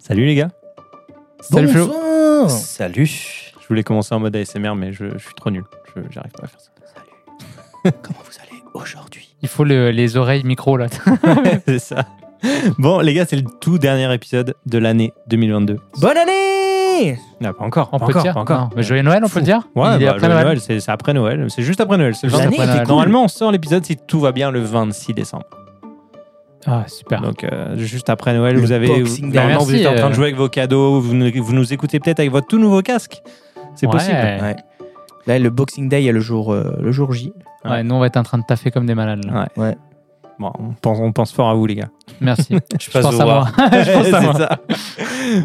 Salut les gars. Salut Flo. Salut. Je voulais commencer en mode ASMR, mais je, je suis trop nul. Je J'arrive pas à faire ça. Comment vous allez aujourd'hui? Il faut le- les oreilles micro là. c'est ça. Bon, les gars, c'est le tout dernier épisode de l'année 2022. Bonne année Non, pas encore. On pas peut encore, dire pas encore. Non, mais Joyeux Noël, on peut le dire Ouais, Il est bah, après le Noël. Noël, c'est c'est après Noël. C'est juste après Noël. C'est le Juste 20. L'année après était Noël. cool. Normalement, on sort l'épisode si tout va bien le 26 décembre. Ah, super. Donc, euh, juste après Noël, Le vous avez. Boxing Day. Normalement, vous êtes en train de euh. jouer avec vos cadeaux. Vous nous, vous nous écoutez peut-être avec votre tout nouveau casque. C'est Ouais. possible. Ouais. Là, le Boxing Day, il y a le jour, euh, le jour J. Ouais, nous, on va être en train de taffer comme des malades. là. Ouais. Ouais. Bon, on pense, on pense fort à vous, les gars. Merci. Je Je pense à moi. Je pense à C'est moi. ça.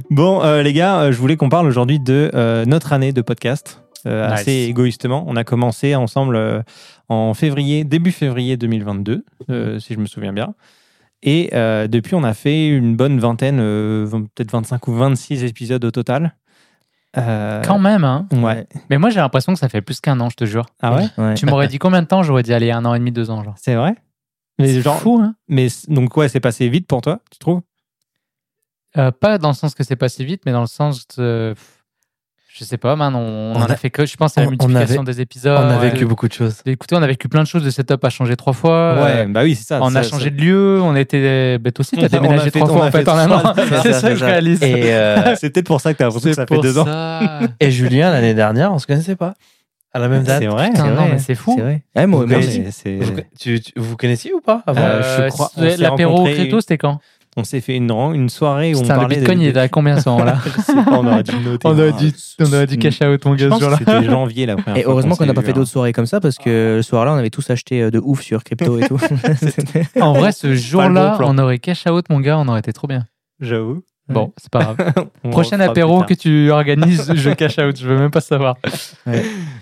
Bon, euh, les gars, euh, je voulais qu'on parle aujourd'hui de euh, notre année de podcast. Euh, Nice. Assez égoïstement. On a commencé ensemble euh, en février, début février 2022, euh, si je me souviens bien. Et euh, depuis, on a fait une bonne vingtaine, euh, peut-être 25 ou 26 épisodes au total. Euh, Quand même, hein. Ouais. Mais moi, j'ai l'impression que ça fait plus qu'un an, je te jure. Ah ouais? Ouais. Tu m'aurais dit combien de temps J'aurais dit, allez, un an et demi, deux ans, genre? C'est vrai? Mais C'est genre, fou, hein mais donc ouais, c'est passé vite pour toi, tu trouves? Euh, Pas dans le sens que c'est passé vite, mais dans le sens de. Je sais pas, man, on, on On en a, a- fait que, je pense, à la on- on multiplication avait- des épisodes. On a vécu beaucoup de choses. Écoutez, on a vécu plein de choses. Le setup a changé trois fois. Ouais, Euh, bah oui, c'est ça. on a ça- changé de lieu, on était. Bah, toi aussi, On t'as déménagé trois fois en fait en un an. c'est ça, que je réalise. Euh, C'est peut-être pour ça que t'as l'impression que ça fait deux ans. et Julien, l'année dernière, on se connaissait pas. À la même date. C'est vrai. Putain, C'est non, vrai. mais c'est fou. C'est vrai. Ouais, moi, Vous Vous, vous connaissiez ou pas? Avant Euh, je crois- on c'est- s'est L'apéro au Créto, c'était quand? On s'est fait une, une soirée où on Putain, le parlait bitcoin, de, il était à combien à ce moment-là on aurait dû noter. On aurait Ah, dû, on aurait dû cash out, mon gars, ce jour-là. c'était janvier la première Et fois heureusement qu'on n'a pas fait hein. d'autres soirées comme ça parce que le soir-là, on avait tous acheté euh, de ouf sur crypto et tout. En vrai, ce jour-là, on aurait cash out, mon gars, on aurait été trop bien. J'avoue. Bon, c'est pas grave. Prochain apéro que tu organises, je cash out, je veux même pas savoir.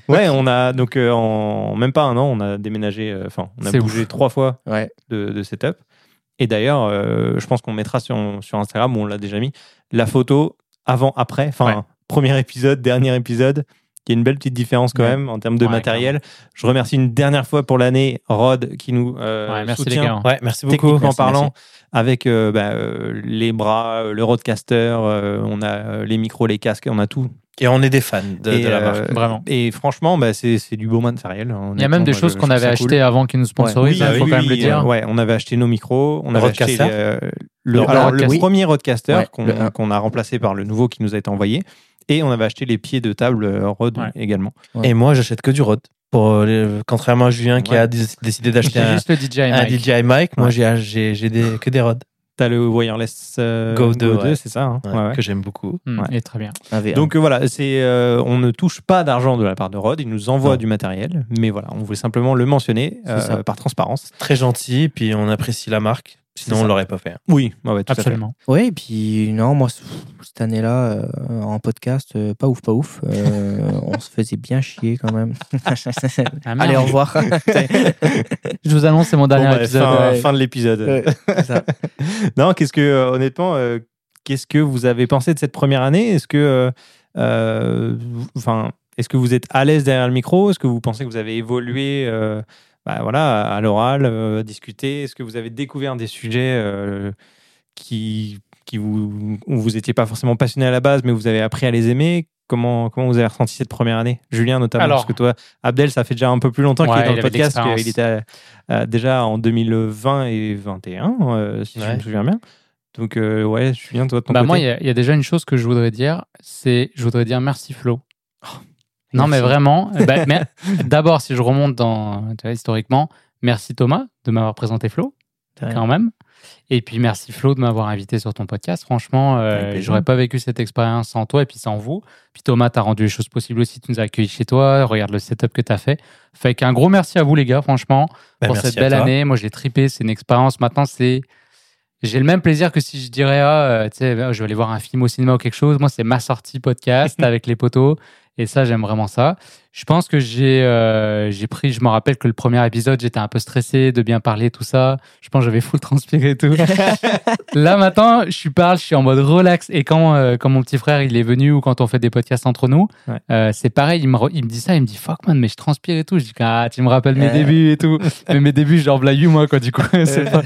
Ouais, on a donc euh, en même pas un an, on a déménagé. euh, Enfin, on a bougé ouf. trois fois ouais. de, de setup. Et d'ailleurs, euh, je pense qu'on mettra sur, sur Instagram, on l'a déjà mis, la photo avant-après. Enfin, Ouais. premier épisode, dernier épisode. Il y a une belle petite différence quand Ouais. même en termes de Ouais, matériel. Je remercie une dernière fois pour l'année Rod qui nous euh, Ouais, merci les soutient gars. Ouais, merci beaucoup. techniquement Merci, parlant, merci. avec euh, bah, euh, les bras, euh, le roadcaster, euh, on a euh, les micros, les casques, on a tout. Et on est des fans de, et, de la euh, marque. Vraiment. Et franchement, bah, c'est du beau matériel. Il y a même des choses qu'on avait achetées avant qu'ils nous sponsorisent, Oui, il faut oui, quand même oui, le dire. euh, ouais, on avait acheté nos micros, on Le avait acheté roadcaster euh, le, Le- alors, le le roadcaster. premier roadcaster qu'on a remplacé par le nouveau qui nous a été envoyé. Et on avait acheté les pieds de table euh, Rode Ouais. également. Ouais. Et moi, j'achète que du Rode. Pour, euh, les- contrairement à Julien qui Ouais. a dé- décidé d'acheter un, juste le DJI un mic. DJI mic, moi Ouais. j'ai j'ai j'ai des, que des Rode T'as le wireless euh, Go 2, ouais. c'est ça. hein ouais, Ouais, ouais. que j'aime beaucoup. Hmm, est très bien. Donc euh, voilà, c'est euh, on ne touche pas d'argent de la part de Rod, il nous envoie du matériel, mais voilà, on voulait simplement le mentionner euh, par transparence. Très gentil, puis on apprécie la marque. Sinon, on l'aurait pas fait. Oui, ouais, ouais, tout à fait. Absolument. Oui, et puis non, moi, cette année-là, euh, en podcast, euh, pas ouf, pas ouf. Euh, on se faisait bien chier quand même. Ah. Allez, au revoir. Je vous annonce, c'est mon dernier Bon, bah, épisode. fin, ouais. fin de l'épisode. Ouais. Non, qu'est-ce que euh, honnêtement, euh, qu'est-ce que vous avez pensé de cette première année? Est-ce que, euh, euh, vous- enfin, est-ce que vous êtes à l'aise derrière le micro? Est-ce que vous pensez que vous avez évolué, euh, bah, voilà, à l'oral, euh, discuter Est-ce que vous avez découvert des sujets euh, qui, qui vous, où vous n'étiez pas forcément passionné à la base, mais vous avez appris à les aimer? Comment, comment vous avez ressenti cette première année? Julien notamment, Alors- parce que toi, Abdel, ça fait déjà un peu plus longtemps qu'il Ouais, est dans il le podcast, qu'il était euh, déjà en 2020 et 2021, euh, si je me souviens bien. Donc, ouais, Julien, toi, de ton Bah côté. moi, il y, il y a déjà une chose que je voudrais dire, c'est je voudrais dire merci Flo. Non, mais vraiment. bah, mais- D'abord, si je remonte dans tu vois, historiquement, merci Thomas de m'avoir présenté Flo, quand même. Et puis merci Flo de m'avoir invité sur ton podcast. Franchement, euh, j'aurais pas vécu cette expérience sans toi et puis sans vous. Puis Thomas, t'as rendu les choses possibles aussi. Tu nous as accueillis chez toi. Regarde le setup que t'as fait. Fait qu'un gros merci à vous les gars, franchement Bah, pour cette belle année. Moi, je l'ai tripé. C'est une expérience. Maintenant, c'est. J'ai le même plaisir que si je dirais, ah, euh, tu sais, je vais aller voir un film au cinéma ou quelque chose. Moi, c'est ma sortie podcast avec les potos. Et ça, j'aime vraiment ça. Je pense que j'ai euh, j'ai pris, je me rappelle que le premier épisode, j'étais un peu stressé de bien parler, tout ça. Je pense que j'avais full transpiré et tout. Là, maintenant, je parle, je suis en mode relax. Et quand, euh, quand mon petit frère, il est venu ou quand on fait des podcasts entre nous, Ouais. euh, c'est pareil, il me, re- il me dit ça, il me dit fuck man, mais je transpire et tout. Je dis ah, tu me rappelles mes débuts et tout. mais mes débuts, genre, v'là 8 mois, quoi, du coup. c'est pas,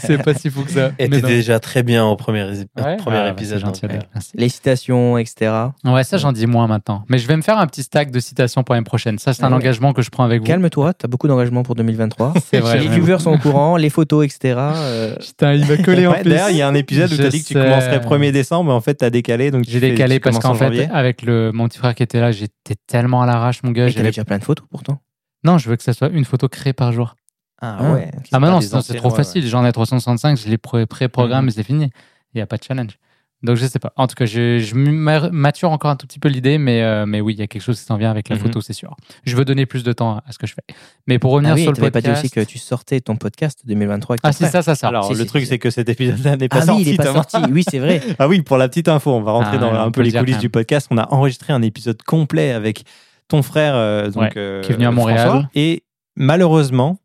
c'est pas si fou que ça. Et t'es déjà très bien au premier, Ouais, premier ah, bah, épisode. gentil, donc. Les citations, etc. Ouais, ça, j'en dis moins maintenant. Mais je vais me faire un petit stack de citations pour l'année prochaine. Ça, c'est un Ouais. engagement que je prends avec vous. Calme-toi, t'as beaucoup d'engagement pour 2023. C'est vrai. les viewers sont au courant, les photos, etc. euh, Putain, il m'a collé en Ouais, plus. D'ailleurs, il y a un épisode où tu as dit que tu commencerais 1er décembre, mais en fait, tu as décalé. donc tu J'ai décalé tu parce qu'en en fait, janvier. avec le, mon petit frère qui était là, j'étais tellement à l'arrache, mon gars. j'avais- déjà plein de photos pourtant. Non, je veux que ça soit une photo créée par jour. Ah Ah, ouais. Ah, sinon, c'est trop facile. J'en ai 365, je les pré- pré-programme Mhm. et c'est fini. Il n'y a pas de challenge. Donc, je sais pas. En tout cas, je, je ma- mature encore un tout petit peu l'idée, mais, euh, mais oui, il y a quelque chose qui s'en vient avec la Mhm. photo, c'est sûr. Je veux donner plus de temps à ce que je fais. Mais pour revenir Ah oui, sur le t'avais pas dit podcast. aussi que tu sortais ton podcast 2023 avec ton Ah, si, frère. ça, ça sort. Alors, Si, le si, truc, si. c'est que cet épisode-là n'est pas Ah sorti. oui, il est pas sorti. Oui, c'est vrai. Ah oui, pour la petite info, on va rentrer Ah, dans un peu le les coulisses du podcast. On a enregistré un épisode complet avec ton frère, euh, donc, Ouais, euh, qui est venu à Montréal. François. Et malheureusement,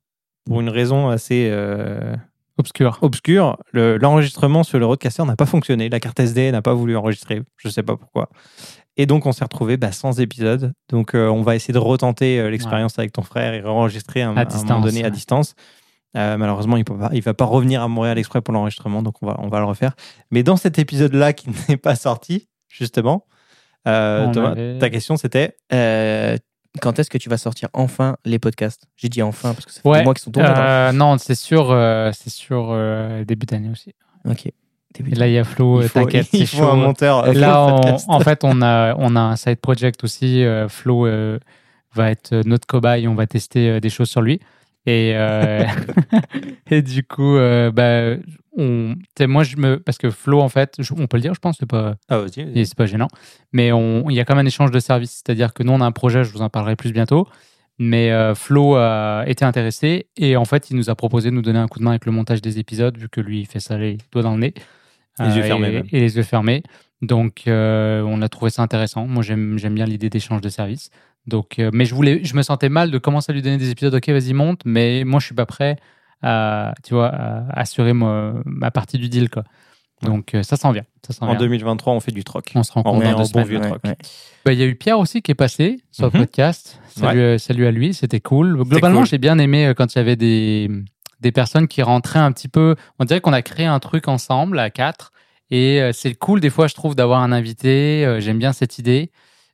pour une raison assez Obscur. le- l'enregistrement sur le Roadcaster n'a pas fonctionné. La carte SD n'a pas voulu enregistrer. Je sais pas pourquoi. Et donc, on s'est retrouvé bah, sans épisode. Donc, euh, on va essayer de retenter euh, l'expérience avec ton frère et enregistrer un, À un distance, moment donné à distance. Euh, malheureusement, il ne va pas revenir à Montréal exprès pour l'enregistrement, donc on va, on va le refaire. Mais dans cet épisode-là qui n'est pas sorti, justement, Thomas, avait- ta question c'était quand est-ce que tu vas sortir enfin les podcasts? J'ai dit enfin parce que ça fait Ouais. des mois qu'ils sont tournés. Euh, non, c'est sûr, euh, c'est sûr euh, début d'année aussi. Ok. Début Et là, il y a Flo, t'inquiète, c'est faut un chaud. monteur. Là, on- en fait, on a, on a un side project aussi. Flo va être notre cobaye. On va tester des choses sur lui. Et, et du coup, bah, on, moi, je me, parce que Flo, en fait, je- on peut le dire, je pense, c'est pas, Ah, vas-y, vas-y. et c'est pas gênant. Mais il y a quand même un échange de services. C'est-à-dire que nous, on a un projet, je vous en parlerai plus bientôt. Mais euh, Flo a été intéressé et en fait, il nous a proposé de nous donner un coup de main avec le montage des épisodes, vu que lui, il fait ça les doigts dans le nez. Euh, Les yeux fermés, Et, même. et les yeux fermés. Donc, euh, on a trouvé ça intéressant. Moi, j'aime bien l'idée d'échange de services. Donc, euh, mais je, voulais, je me sentais mal de commencer à lui donner des épisodes. Ok, vas-y, monte. Mais moi, je suis pas prêt à, tu vois, à assurer ma, ma partie du deal. Quoi. Donc, euh, ça s'en vient. Ça s'en En vient. 2023, on fait du troc. On se rend On compte est dans en deux bon vieux Ouais, troc. ouais. Bah, Il y a eu Pierre aussi qui est passé sur Mhm. le podcast. Salut, euh, salut à lui, c'était cool. Globalement, cool. j'ai bien aimé euh, quand il y avait des, des personnes qui rentraient un petit peu. On dirait qu'on a créé un truc ensemble à quatre. Et c'est cool, des fois, je trouve, d'avoir un invité. J'aime bien cette idée.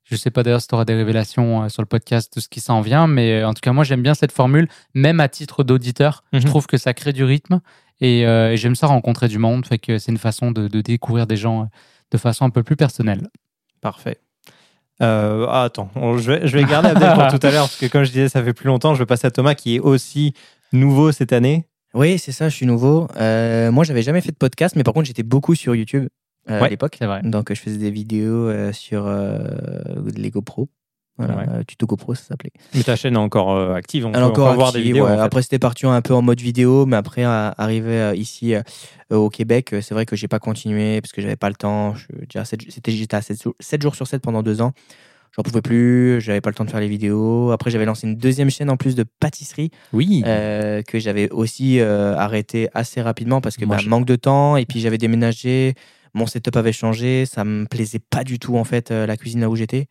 Je sais pas d'ailleurs si tu auras des révélations euh, sur le podcast de ce qui s'en vient, mais euh, en tout cas, moi, j'aime bien cette formule, même à titre d'auditeur. Je Mhm. trouve que ça crée du rythme et, euh, et j'aime ça rencontrer du monde. Fait que c'est une façon de, de découvrir des gens de façon un peu plus personnelle. Parfait. Euh, ah, attends, je vais, je vais garder Abdel pour tout à l'heure, parce que comme je disais, ça fait plus longtemps. Je vais passer à Thomas, qui est aussi nouveau cette année. Oui, c'est ça, je suis nouveau. Euh, moi, j'avais jamais fait de podcast, mais par contre, j'étais beaucoup sur YouTube euh, à l'époque. Donc, je faisais des vidéos euh, sur euh, les GoPro. Voilà, Ouais. tuto GoPro, ça s'appelait. Mais ta chaîne est encore active. On Elle peut encore voir des vidéos. ouais. en fait. Après, c'était parti un peu en mode vidéo, mais après, arrivé ici au Québec, c'est vrai que j'ai pas continué parce que j'avais pas le temps. J'étais à 7, jours sur 7 pendant deux ans. J'en pouvais plus, j'avais pas le temps de faire les vidéos. Après, j'avais lancé une deuxième chaîne en plus de pâtisserie Oui. euh, que j'avais aussi euh, arrêté assez rapidement parce que bah, manque de temps et puis j'avais déménagé, mon setup avait changé, ça me plaisait pas du tout en fait euh, la cuisine là où j'étais.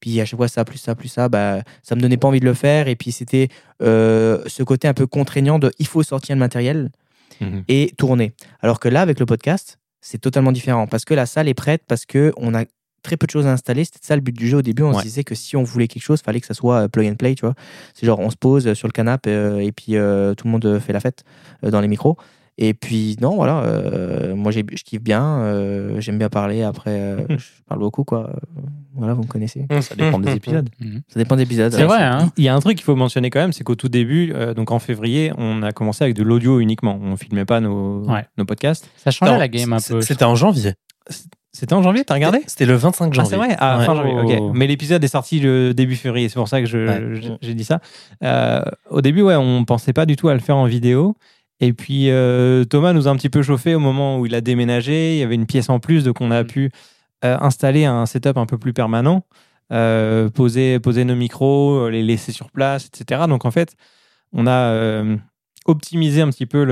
Puis à chaque fois ça plus ça plus ça, bah ça me donnait pas envie de le faire et puis c'était euh, ce côté un peu contraignant de il faut sortir le matériel Mhm. et tourner. Alors que là avec le podcast c'est totalement différent parce que la salle est prête parce que on a très peu de choses à installer. C'était ça le but du jeu au début. On Ouais. se disait que si on voulait quelque chose, fallait que ça soit euh, plug and play, tu vois. C'est genre on se pose sur le canapé euh, et puis euh, tout le monde fait la fête euh, dans les micros. Et puis non, voilà, euh, moi j'ai- je kiffe bien, euh, j'aime bien parler. Après, euh, je parle beaucoup, quoi. Voilà, vous me connaissez. Ça dépend des épisodes. Mhm. Ça dépend des épisodes. C'est vrai, hein Il y a un truc qu'il faut mentionner quand même, c'est qu'au tout début, euh, donc en février, on a commencé avec de l'audio uniquement. On filmait pas nos, Ouais. nos podcasts. Ça changeait Non, la game un peu. C'était en janvier. C'était en janvier, t'as regardé C'était le 25 Ah, janvier. c'est vrai Ah, Ouais. fin janvier, ok. Oh. Mais l'épisode est sorti le début février, c'est pour ça que Ouais. j'ai dit ça. Euh, au début, ouais, on pensait pas du tout à le faire en vidéo. Et puis, euh, Thomas nous a un petit peu chauffé au moment où il a déménagé. Il y avait une pièce en plus, donc on a Mm. pu euh, installer un setup un peu plus permanent. euh, poser, poser nos micros, les laisser sur place, etc. Donc en fait, on a optimisé un petit peu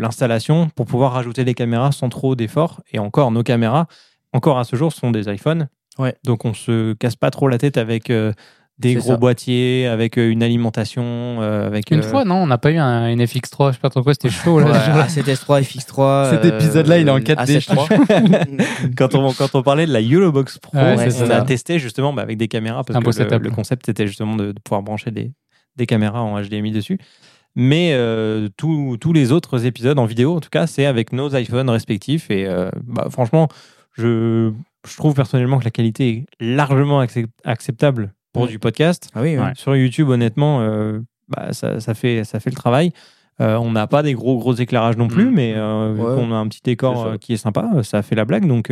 l'installation pour pouvoir rajouter des caméras sans trop d'efforts. Et encore, nos caméras, encore à ce jour, sont des iPhones. Ouais. Donc on se casse pas trop la tête avec des gros ça. boîtiers, avec euh, une alimentation, euh, avec Une euh, fois, non, on n'a pas eu un NFX3, je sais pas trop quoi, c'était chaud là. Ouais, ce jour-là. A7S3, FX3. Cet épisode-là, il est en 4D, A7 quand on, quand on parlait de la YOLOBox Pro, Ouais, on ça. a testé justement bah, avec des caméras parce Un beau que le, setup. le concept c'était justement de, de pouvoir brancher des, des caméras en HDMI dessus. Mais euh, tous tous les autres épisodes en vidéo, en tout cas, c'est avec nos iPhones respectifs. Et euh, bah, franchement, je, je trouve personnellement que la qualité est largement accep- acceptable pour du podcast. Ah oui. Ouais. Sur YouTube, honnêtement, euh, bah, ça, ça fait, ça fait le travail. Euh, on n'a pas des gros gros éclairages non plus, Mm. mais euh, Ouais. qu'on a un petit décor qui est sympa, ça fait la blague. Donc,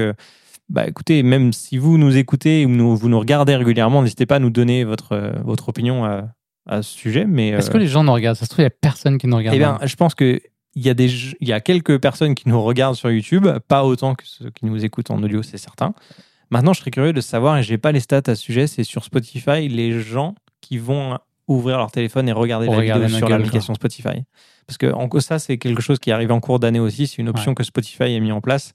bah, écoutez, même si vous nous écoutez ou nous, vous nous regardez régulièrement, n'hésitez pas à nous donner votre, votre opinion à, à ce sujet. Mais Est-ce que les gens nous regardent? Ça se trouve, il n'y a personne qui nous regarde. eh bien, je pense que il y a des il y a quelques personnes qui nous regardent sur YouTube, pas autant que ceux qui nous écoutent en audio, c'est certain. Maintenant, je serais curieux de savoir, et j'ai pas les stats à ce sujet, c'est sur Spotify les gens qui vont ouvrir leur téléphone et regarder Pour la regarder vidéo sur l'application Spotify. Parce que en, ça, c'est quelque chose qui arrive en cours d'année aussi. C'est une option que Spotify a mis en place,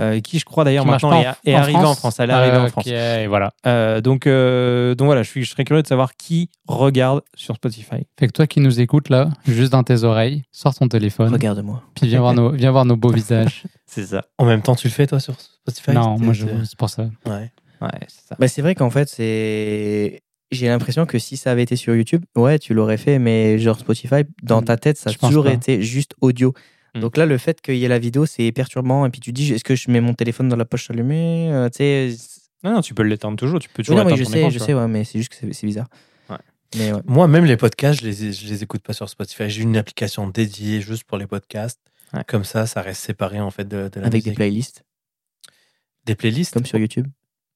euh, qui, je crois d'ailleurs, maintenant est, est arrivée en France. Elle est arrivée en France. ok, et voilà. Euh, donc, euh, donc voilà, je, suis, je serais curieux de savoir qui regarde sur Spotify. Fait que toi qui nous écoutes là, juste dans tes oreilles, sors ton téléphone, Regarde-moi. puis viens voir nos, viens voir nos beaux visages. C'est ça. En même temps, tu le fais, toi, sur Spotify non, moi je, c'est- c'est pour ça. Ouais. Ouais, c'est ça. Bah, c'est vrai qu'en fait, c'est. J'ai l'impression que si ça avait été sur YouTube, ouais, tu l'aurais fait, mais genre Spotify, dans ta tête, ça a Je toujours pas. été juste audio. Mm. Donc là, le fait qu'il y ait la vidéo, c'est perturbant. Et puis tu dis, est-ce que je mets mon téléphone dans la poche allumée Euh, Tu sais. Non, non, tu peux l'éteindre toujours. Tu peux Oui, toujours non, mais je ton sais, écran, je sais, ouais, mais c'est juste que c'est c'est bizarre. Ouais. Mais ouais. Moi, même les podcasts, je les, je les écoute pas sur Spotify. J'ai une application dédiée juste pour les podcasts. Ouais. Comme ça, ça reste séparé en fait de, de la Avec des playlists, Des playlists comme sur YouTube.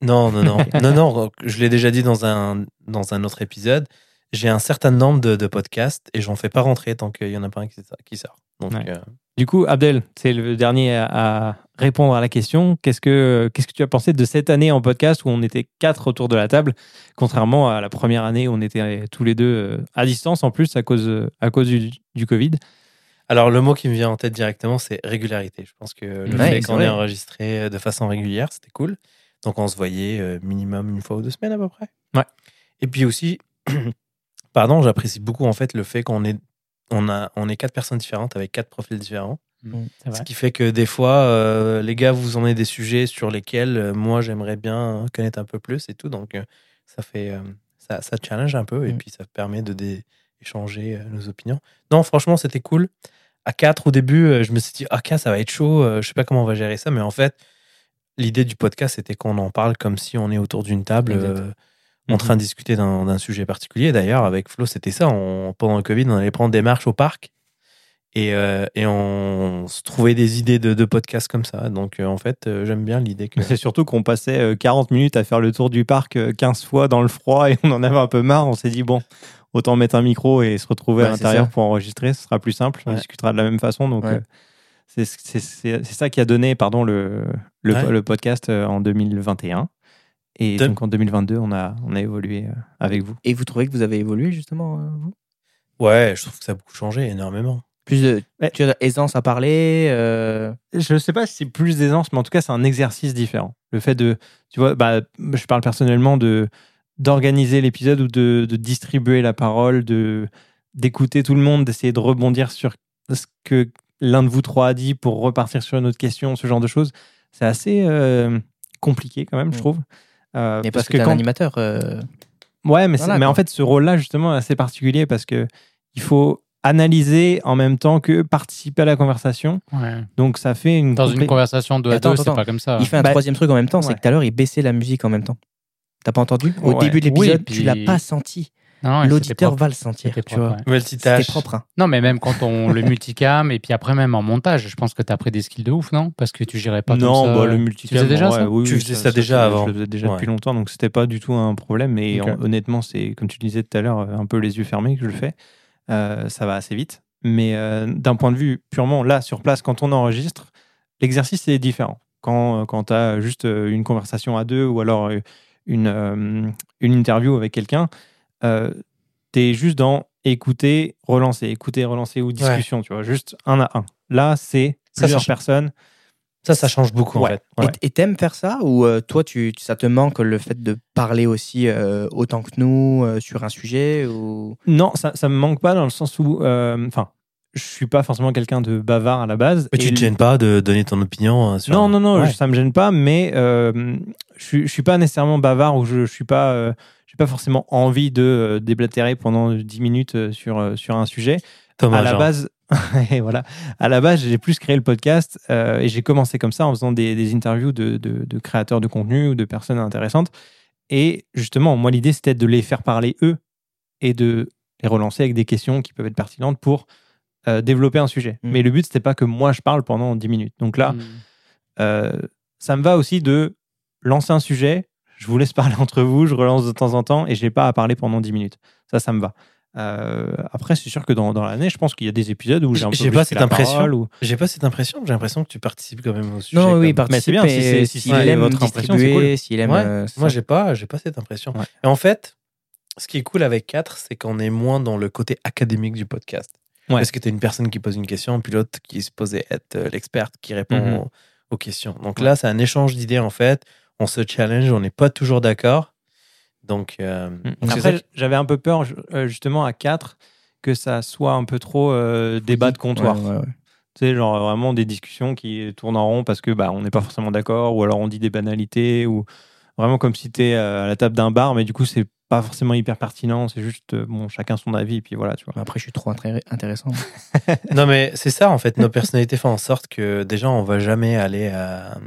Non, non, non. non, non, je l'ai déjà dit dans un, dans un autre épisode. J'ai un certain nombre de, de podcasts et j'en fais pas rentrer tant qu'il y en a pas un qui, qui sort. Donc, Ouais. euh, Du coup, Abdel, c'est le dernier à, à répondre à la question. Qu'est-ce que qu'est-ce que tu as pensé de cette année en podcast où on était quatre autour de la table, contrairement à la première année où on était tous les deux euh, à distance en plus à cause à cause du, du Covid? Alors, le mot qui me vient en tête directement, c'est régularité. Je pense que le Ouais, fait qu'on ait enregistré de façon régulière, c'était cool. Donc, on se voyait euh, minimum une fois ou deux semaines à peu près. Ouais. Et puis aussi, pardon, j'apprécie beaucoup en fait le fait qu'on est, on a, on est quatre personnes différentes avec quatre profils différents. C'est Ce vrai. qui fait que des fois, euh, les gars, vous en avez des sujets sur lesquels euh, moi j'aimerais bien connaître un peu plus et tout. Donc, euh, ça fait, euh, ça, ça challenge un peu et Mm. puis ça permet de dé- échanger euh, nos opinions. Non, franchement, c'était cool. À 4 au début, euh, je me suis dit, ah, 4, ça va être chaud. euh, je sais pas comment on va gérer ça. Mais en fait, l'idée du podcast, c'était qu'on en parle comme si on est autour d'une table. Euh, en train de discuter d'un sujet particulier. D'ailleurs, avec Flo, c'était ça. On- pendant le Covid, on allait prendre des marches au parc et, euh, et on se trouvait des idées de, de podcasts comme ça. Donc, euh, en fait, j'aime bien l'idée que. C'est surtout qu'on passait euh, 40 minutes à faire le tour du parc euh, 15 fois dans le froid et on en avait un peu marre. On s'est dit bon, autant mettre un micro et se retrouver à Ouais, l'intérieur pour enregistrer, ce sera plus simple. On Ouais. discutera de la même façon. Donc Ouais. euh, c'est c'est- c'est- c'est ça qui a donné pardon le le, Ouais. le podcast euh, en 2021. Et De- donc en 2022, on a on a évolué euh, avec vous. Et vous trouvez que vous avez évolué justement, euh, vous? Ouais, je trouve que ça a beaucoup changé, énormément. Plus de Ouais. tu as aisance à parler euh, Je ne sais pas si c'est plus d'aisance, mais en tout cas, c'est un exercice différent. Le fait de, tu vois, bah, je parle personnellement de d'organiser l'épisode ou de, de distribuer la parole, de d'écouter tout le monde, d'essayer de rebondir sur ce que l'un de vous trois a dit pour repartir sur une autre question, ce genre de choses. C'est assez euh, compliqué quand même, je Mm. trouve. Euh, Mais parce, que, un animateur. euh, Ouais, mais, Voilà, mais en fait, ce rôle-là, justement, est assez particulier parce que il faut analyser en même temps que participer à la conversation. Ouais. Donc, ça fait une Dans une conversation de à deux, c'est pas comme ça. Il fait un Bah, troisième truc en même temps, ouais. c'est que tout à l'heure, il baissait la musique en même temps. T'as pas entendu? Au Ouais. début de l'épisode, Oui, tu puis- l'as pas senti. Non, non, c'était L'auditeur va le sentir, C'était tu propre, vois. ouais. C'était Multitâche. propre. hein. Non, mais même quand on le multicam et puis après même en montage, je pense que tu as pris des skills de ouf, non? Parce que tu gérais pas non, comme ça. bah, le Tu multicam. faisais déjà ouais, ça? oui, Tu oui, faisais ça déjà avant. Je le faisais déjà Ouais. depuis longtemps, donc c'était pas du tout un problème. Mais Ok. en- honnêtement, c'est comme tu le disais tout à l'heure, un peu les yeux fermés que je le fais. Euh, ça va assez vite. Mais euh, d'un point de vue purement là, sur place, quand on enregistre, l'exercice est différent. Quand, quand tu as juste euh, une conversation à deux ou alors euh, une, euh, une interview avec quelqu'un, euh, tu es juste dans écouter, relancer, écouter, relancer ou discussion, tu vois, juste un à un. Là, c'est plusieurs ça- personnes. Ça, ça change beaucoup en fait. Et- Ouais. Et t'aimes faire ça ou euh, toi, tu, ça te manque le fait de parler aussi euh, autant que nous euh, sur un sujet ou... Non, ça, ça me manque pas dans le sens où, enfin, je suis pas forcément quelqu'un de bavard à la base. Mais tu te gênes pas de donner ton opinion euh, sur Non, non, non, Ouais. ça me gêne pas, mais euh, je, je suis pas nécessairement bavard ou je, je suis pas, euh, j'ai pas forcément envie de euh, déblatérer pendant 10 minutes sur, sur un sujet. Thomas, à la genre. base, et voilà, à la base, j'ai plus créé le podcast et j'ai commencé comme ça en faisant des, des interviews de, de- de créateurs de contenu ou de personnes intéressantes. Et justement, moi, l'idée, c'était de les faire parler eux et de les relancer avec des questions qui peuvent être pertinentes pour euh, développer un sujet. Mm. Mais le but, c'était pas que moi, je parle pendant 10 minutes. Donc là, Mm. euh, ça me va aussi de lancer un sujet, je vous laisse parler entre vous, je relance de temps en temps et j'ai pas à parler pendant 10 minutes. Ça, ça me va. Euh, après, c'est sûr que dans, dans l'année, je pense qu'il y a des épisodes où j'ai un peu pas cette la impression. ou- J'ai pas cette impression. J'ai l'impression que tu participes quand même au sujet. Non, oui, comme- Mais c'est bien, si c'est- si s'il c'est aime votre impression, c'est cool. s'il aime... Ouais, euh, Moi, j'ai pas, j'ai pas cette impression. Ouais. Et en fait, ce qui est cool avec 4, c'est qu'on est moins dans le côté académique du podcast. Ouais. Parce que tu as une personne qui pose une question, puis l'autre qui est supposé être euh, l'experte qui répond Mhm. aux, aux questions. Donc là, c'est un échange d'idées, en fait. On se challenge, on n'est pas toujours d'accord. Donc, euh, donc c'est Après, j'avais un peu peur, euh, justement, à 4, que ça soit un peu trop euh, débat de comptoir. Ouais, ouais, ouais. Tu sais, genre vraiment des discussions qui tournent en rond parce que bah, on n'est pas forcément d'accord, ou alors on dit des banalités, ou vraiment comme si tu à la table d'un bar, mais du coup, c'est pas forcément hyper pertinent, c'est juste, euh, bon, chacun son avis, et puis voilà, tu vois. Après, je suis trop intré- intéressant. Non, mais c'est ça, en fait. Nos personnalités font en sorte que déjà, on va jamais aller à,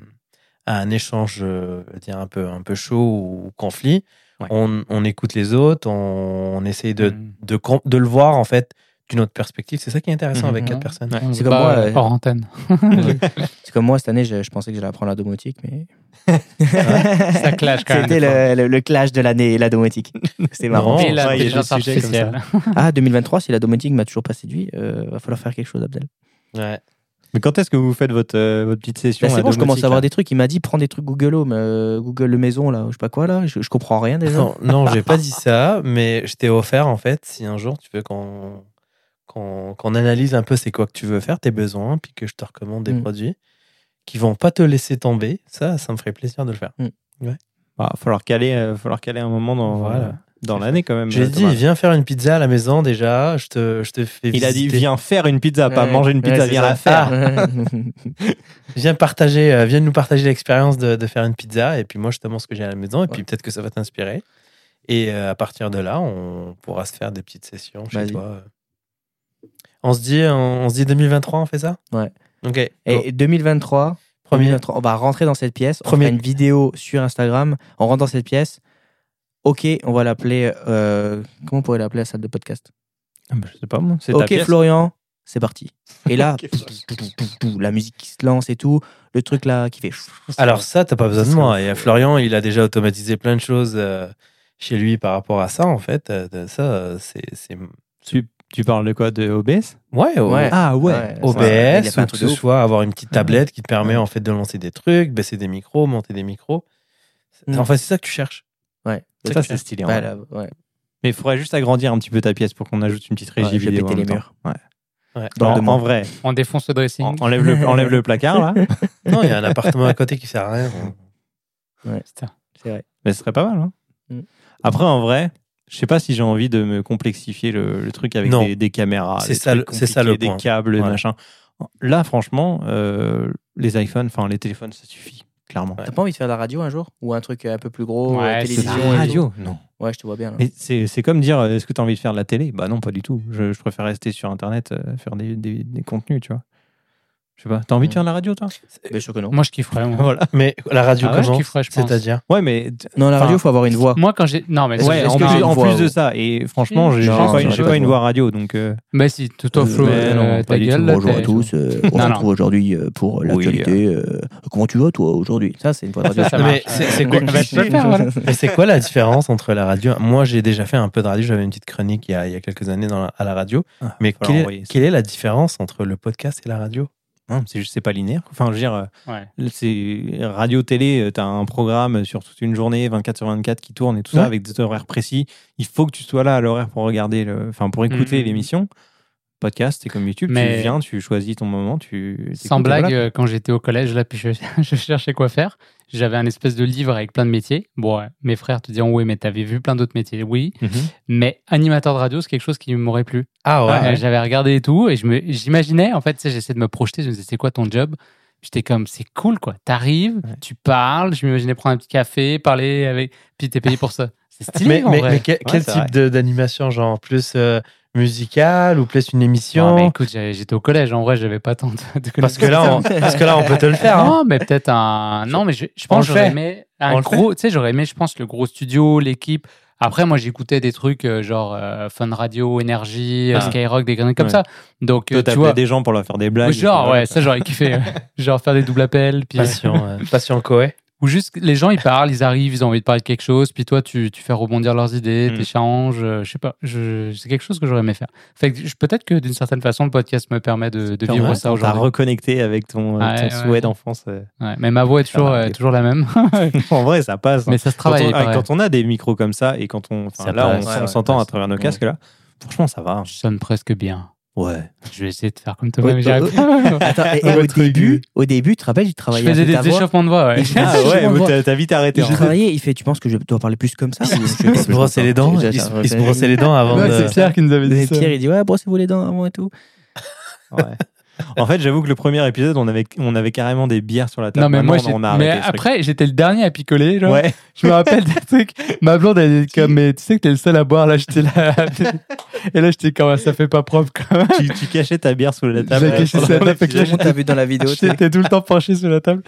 à un échange, euh, je veux dire, un peu, un peu chaud ou conflit. Ouais. On, on écoute les autres, on, on essaye de, Mm. de, de le voir, en fait, d'une autre perspective. C'est ça qui est intéressant Mhm. avec quatre Ouais. personnes. Ouais. On C'est comme moi, euh, euh, hors antenne. C'est comme moi, cette année, je, je pensais que j'allais apprendre la domotique, mais... Ça clash quand même. C'était le, le- le clash de l'année, la domotique. C'est marrant. Et ouais, il y a des l'intelligence ça. artificielle. Ah, 2023, si la domotique m'a toujours pas séduit, euh, va falloir faire quelque chose, Abdel. Ouais. Mais quand est-ce que vous faites votre, euh, votre petite session Bah, c'est à bon, je commence à avoir des trucs. Il m'a dit, prends des trucs Google Home, euh, Google le maison, là, je sais pas quoi, là. Je, je comprends rien déjà. Non, non j'ai pas dit ça, mais je t'ai offert, en fait, si un jour tu veux qu'on qu'on analyse un peu c'est quoi que tu veux faire, tes besoins, puis que je te recommande des Mm. produits qui vont pas te laisser tomber, ça, ça me ferait plaisir de le faire. Bah, falloir caler, euh, falloir caler un moment dans, Voilà. euh, dans l'année quand même. J'ai euh, dit, Thomas. viens faire une pizza à la maison déjà, je te, je te fais Il a dit viens faire une pizza, pas Ouais. manger une pizza, Ouais, viens ça. la faire. Ah. Viens partager, euh, viens nous partager l'expérience de, de faire une pizza, et puis moi je te montre ce que j'ai à la maison, et puis peut-être que ça va t'inspirer. Et euh, à partir de là, on pourra se faire des petites sessions chez toi. On se dit, on, se dit 2023, on fait ça? Ouais. Ok. Et 2023, Premier. 2023, on va rentrer dans cette pièce. On Premier. fera une vidéo sur Instagram. On rentre dans cette pièce. Ok, on va l'appeler. euh, comment on pourrait l'appeler la salle de podcast? Ah, bah, je sais pas moi. C'est Ok, pièce. Florian, c'est parti. Et là, la musique qui se lance et tout, le truc là qui fait. Alors ça, t'as pas besoin de moi. Et. Florian, il a déjà automatisé plein de choses euh, chez lui par rapport à ça, en fait. Euh, Ça, c'est... Tu, parles de quoi De OBS Ouais, Ouais. Ah ouais. Ouais. OBS, Ouais, ou truc que ce ouf. soit avoir une petite tablette qui te permet Ouais. en fait de lancer des trucs, baisser des micros, monter des micros. Mm. En fait, c'est ça que tu cherches. Ouais. C'est Ça, que c'est stylé. en Ouais, vrai. là, ouais. Mais il faudrait juste agrandir un petit peu ta pièce pour qu'on ajoute une petite régie Ouais, vidéo. les murs. Ouais. Ouais. Dans en, vrai, On défonce le dressing. en- enlève, le, enlève le placard là. Non, il y a un appartement à côté qui sert à rien. Putain. C'est vrai. Mais ce serait pas mal. hein. Mm. Après, en vrai, je sais pas si j'ai envie de me complexifier le, le truc avec Non. des, des caméras, C'est des ça trucs le- c'est ça le compliqués, point. des câbles, Ouais. machin. Là, franchement, euh, les iPhones, enfin les téléphones, ça suffit, clairement. T'as pas envie de faire de la radio un jour? Ou un truc un peu plus gros, Ouais, euh, c'est télévision la radio, non. Ouais, je te vois bien. là. Mais c'est c'est comme dire, euh, est-ce que tu as envie de faire de la télé? Bah non, pas du tout. Je, je préfère rester sur Internet, euh, faire des, des- des contenus, tu vois. Je sais pas. T'as envie de faire de la radio, toi? Bien sûr que non. Moi, je kifferais. moi. Voilà. Mais la radio, Ah ouais, je comment kifferais, je pense. C'est-à-dire? Ouais, mais Non, la Enfin, radio, il faut avoir une voix. Moi, quand j'ai. Non, mais ouais, est-ce en, que plus, j'ai- une en voix, plus de ouais. ça. Et franchement, j'ai j'ai Non, pas, j'ai j'ai pas pas de une voix. radio, donc. euh, Bah, si, tout offre mais non, euh, pas ta du tout. gueule. là, Bonjour à t'es- tous. euh, on se Non, retrouve aujourd'hui euh, pour l'actualité. euh, comment tu vas, toi, aujourd'hui? Ça, c'est une voix de radio. Ça mais c'est c'est quoi, Bah, tu peux le faire, voilà. mais c'est quoi la différence entre la radio? Moi, j'ai déjà fait un peu de radio. J'avais une petite chronique il y a, il y a quelques années dans la- à la radio. ah, Mais falloir quelle est, envoyer ça. quelle est la différence entre le podcast et la radio? Non, c'est juste c'est pas linéaire. Enfin, je veux dire, euh, Ouais. c'est radio télé, tu as un programme sur toute une journée, 24 sur 24 qui tourne et tout Ouais. ça avec des horaires précis. Il faut que tu sois là à l'horaire pour regarder le enfin pour écouter Mhm. l'émission. Podcast, c'est comme YouTube, Mais- tu viens, tu choisis ton moment, tu Sans blague, voilà. euh, quand j'étais au collège, là, puis je, je cherchais quoi faire. J'avais un espèce de livre avec plein de métiers. Bon, ouais, mes frères te diront, oui, mais t'avais vu plein d'autres métiers. Oui, Mhm. mais animateur de radio, c'est quelque chose qui m'aurait plu. Ah ouais. Euh, J'avais regardé et tout, et je me- j'imaginais, en fait, j'essayais de me projeter, je me disais, c'est quoi ton job? J'étais comme, c'est cool, quoi. T'arrives, Ouais. tu parles, je m'imaginais prendre un petit café, parler avec, puis t'es payé pour ça. C'est stylé, mais, en mais, vrai. mais quel, type de- d'animation Genre plus euh, musical ou plus une émission mais écoute, j'étais au collège, en vrai, j'avais pas tant de, de parce, que là, on, parce que là, on peut te le faire. hein. Non, mais peut-être un. Non, mais je, je pense j'aurais aimé un gros. Tu sais, j'aurais aimé, je pense, le gros studio, l'équipe. Après, moi, j'écoutais des trucs euh, genre euh, Fun Radio, Énergie, euh, Ah. Skyrock, des graines comme Ouais. ça. Donc, euh, Toi, tu vois. des gens pour leur faire des blagues. Genre, ouais, ça, j'aurais kiffé. genre faire des doubles appels. Puis, Passion, euh, passion Koé. Ou juste, les gens, ils parlent, ils arrivent, ils ont envie de parler de quelque chose. Puis toi, tu, tu fais rebondir leurs idées, Mm. t'échanges. euh, je sais pas. Je, c'est quelque chose que j'aurais aimé faire. Fait que peut-être que d'une certaine façon, le podcast me permet de, vivre ça T'as aujourd'hui. reconnecté avec ton, Ouais, ton ouais. souhait d'enfance. euh. Ouais, mais ma voix est toujours, euh, toujours la même. en vrai, ça passe. hein. mais ça se quand, travaille. on, il ah, quand on a des micros comme ça et quand on, là, on, passe. on Ouais, ouais, s'entend à travers nos casques là. Franchement, ça va. hein. Je sonne presque bien. Ouais. Je vais essayer de faire comme toi, Ouais, ouais. Attends, et, au début, au début, tu te rappelles, tu Je travaillais faisais avec des échauffements de voix, ouais. Ah Je ouais, t'as- vite arrêté. Je hein. travaillais, il fait, tu penses que je dois parler plus comme ça? Il se brossait les dents. Je- Il je- se brossait les dents avant c'est Pierre qui nous avait dit Et ça. Pierre, il dit, ouais, brossez-vous les dents avant et tout. Ouais. En fait, j'avoue que le premier épisode, on avait, on avait carrément des bières sur la table. Non, mais moi, Maintenant, on a mais arrêté après, j'étais le dernier à picoler. Genre. Ouais. Je me rappelle des trucs. Ma blonde, elle était comme, mais tu sais que t'es le seul à boire. Là, j'étais là. Et là, j'étais comme, ça fait pas propre quand même. tu, tu cachais ta bière sous la table. J'ai caché pendant ça, le t'as fait que épisode. Tout le monde t'a vu dans la vidéo. J'étais tout le temps penché sur la table.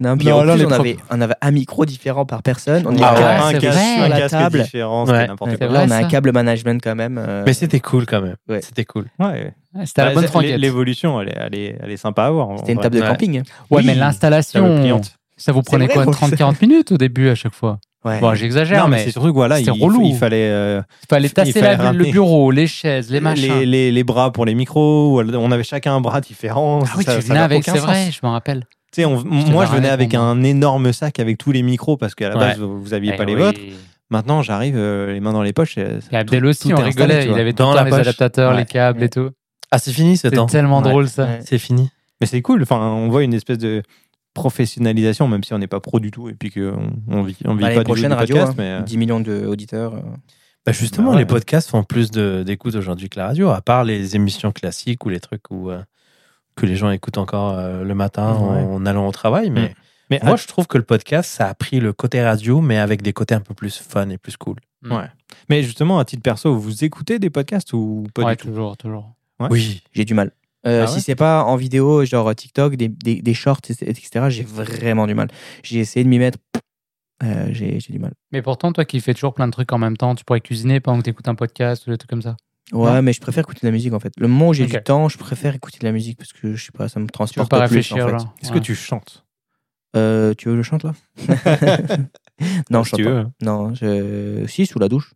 Non, puis Non, en là, plus, on avait, on avait un micro différent par personne. On est Ah ouais, un casque, sur la casque table. différent, Ouais. n'importe quoi. Là, on a un câble management quand même. euh, Mais c'était cool quand même. Ouais. C'était cool. Ouais. C'était la Bah, bonne franquette. L'évolution, elle est, elle, est, elle est sympa à voir. C'était une table de Ouais. camping. Ouais, Oui, mais l'installation, ça vous prenait vrai, quoi bon, 30-40 minutes au début à chaque fois? Ouais. Bon, j'exagère, Non, mais mais c'est surtout que voilà, il, relou. il fallait euh, il fallait il tasser fallait la- le bureau, les chaises, les machins. les, les, les bras pour les micros. On avait chacun un bras différent. Ah oui, Ça- tu venais avec, c'est vrai, je me rappelle. Tu sais, on- moi, je venais avec un énorme sac avec tous les micros parce qu'à la base, vous vous aviez Eh pas les oui. vôtres. Maintenant, j'arrive euh, les mains dans les poches. euh, Et Abdel aussi, tout on rigolait. Il avait Dans la les poche. adaptateurs, les câbles et tout. Ah, c'est fini ce C'est temps. tellement Ouais. drôle ça. Ouais. C'est fini. Mais c'est cool. Enfin, on voit une espèce de professionnalisation, même si on n'est pas pro du tout et puis qu'on on vit, on vit Bah, pas les du prochaines podcast. hein, mais, euh, 10 millions d'auditeurs. Bah justement, Bah ouais. les podcasts font plus de- d'écoute aujourd'hui que la radio, à part les émissions classiques ou les trucs où, euh, que les gens écoutent encore euh, le matin Ouais. en, en allant au travail. Mais Mm. mais moi, à- je trouve que le podcast, ça a pris le côté radio, mais avec des côtés un peu plus fun et plus cool. Ouais. Mais justement, à titre perso, vous écoutez des podcasts ou pas Ouais, du tout? toujours, toujours. Ouais. Oui. J'ai du mal. Euh, Ah si c'est pas en vidéo, genre TikTok, des, des, des shorts, etc., j'ai vraiment du mal. J'ai essayé de m'y mettre. euh, j'ai j'ai du mal. Mais pourtant, toi qui fais toujours plein de trucs en même temps, tu pourrais cuisiner pendant que tu écoutes un podcast ou des trucs comme ça. Ouais, Non. mais je préfère écouter de la musique en fait. Le moment où j'ai du temps, je préfère écouter de la musique parce que je sais pas, ça me Tu veux transporte pas plus réfléchir, en fait. Est-ce Ouais. que tu chantes? Euh, tu veux que je chante là? Non, je chante tu pas. veux. Non, je... si sous la douche.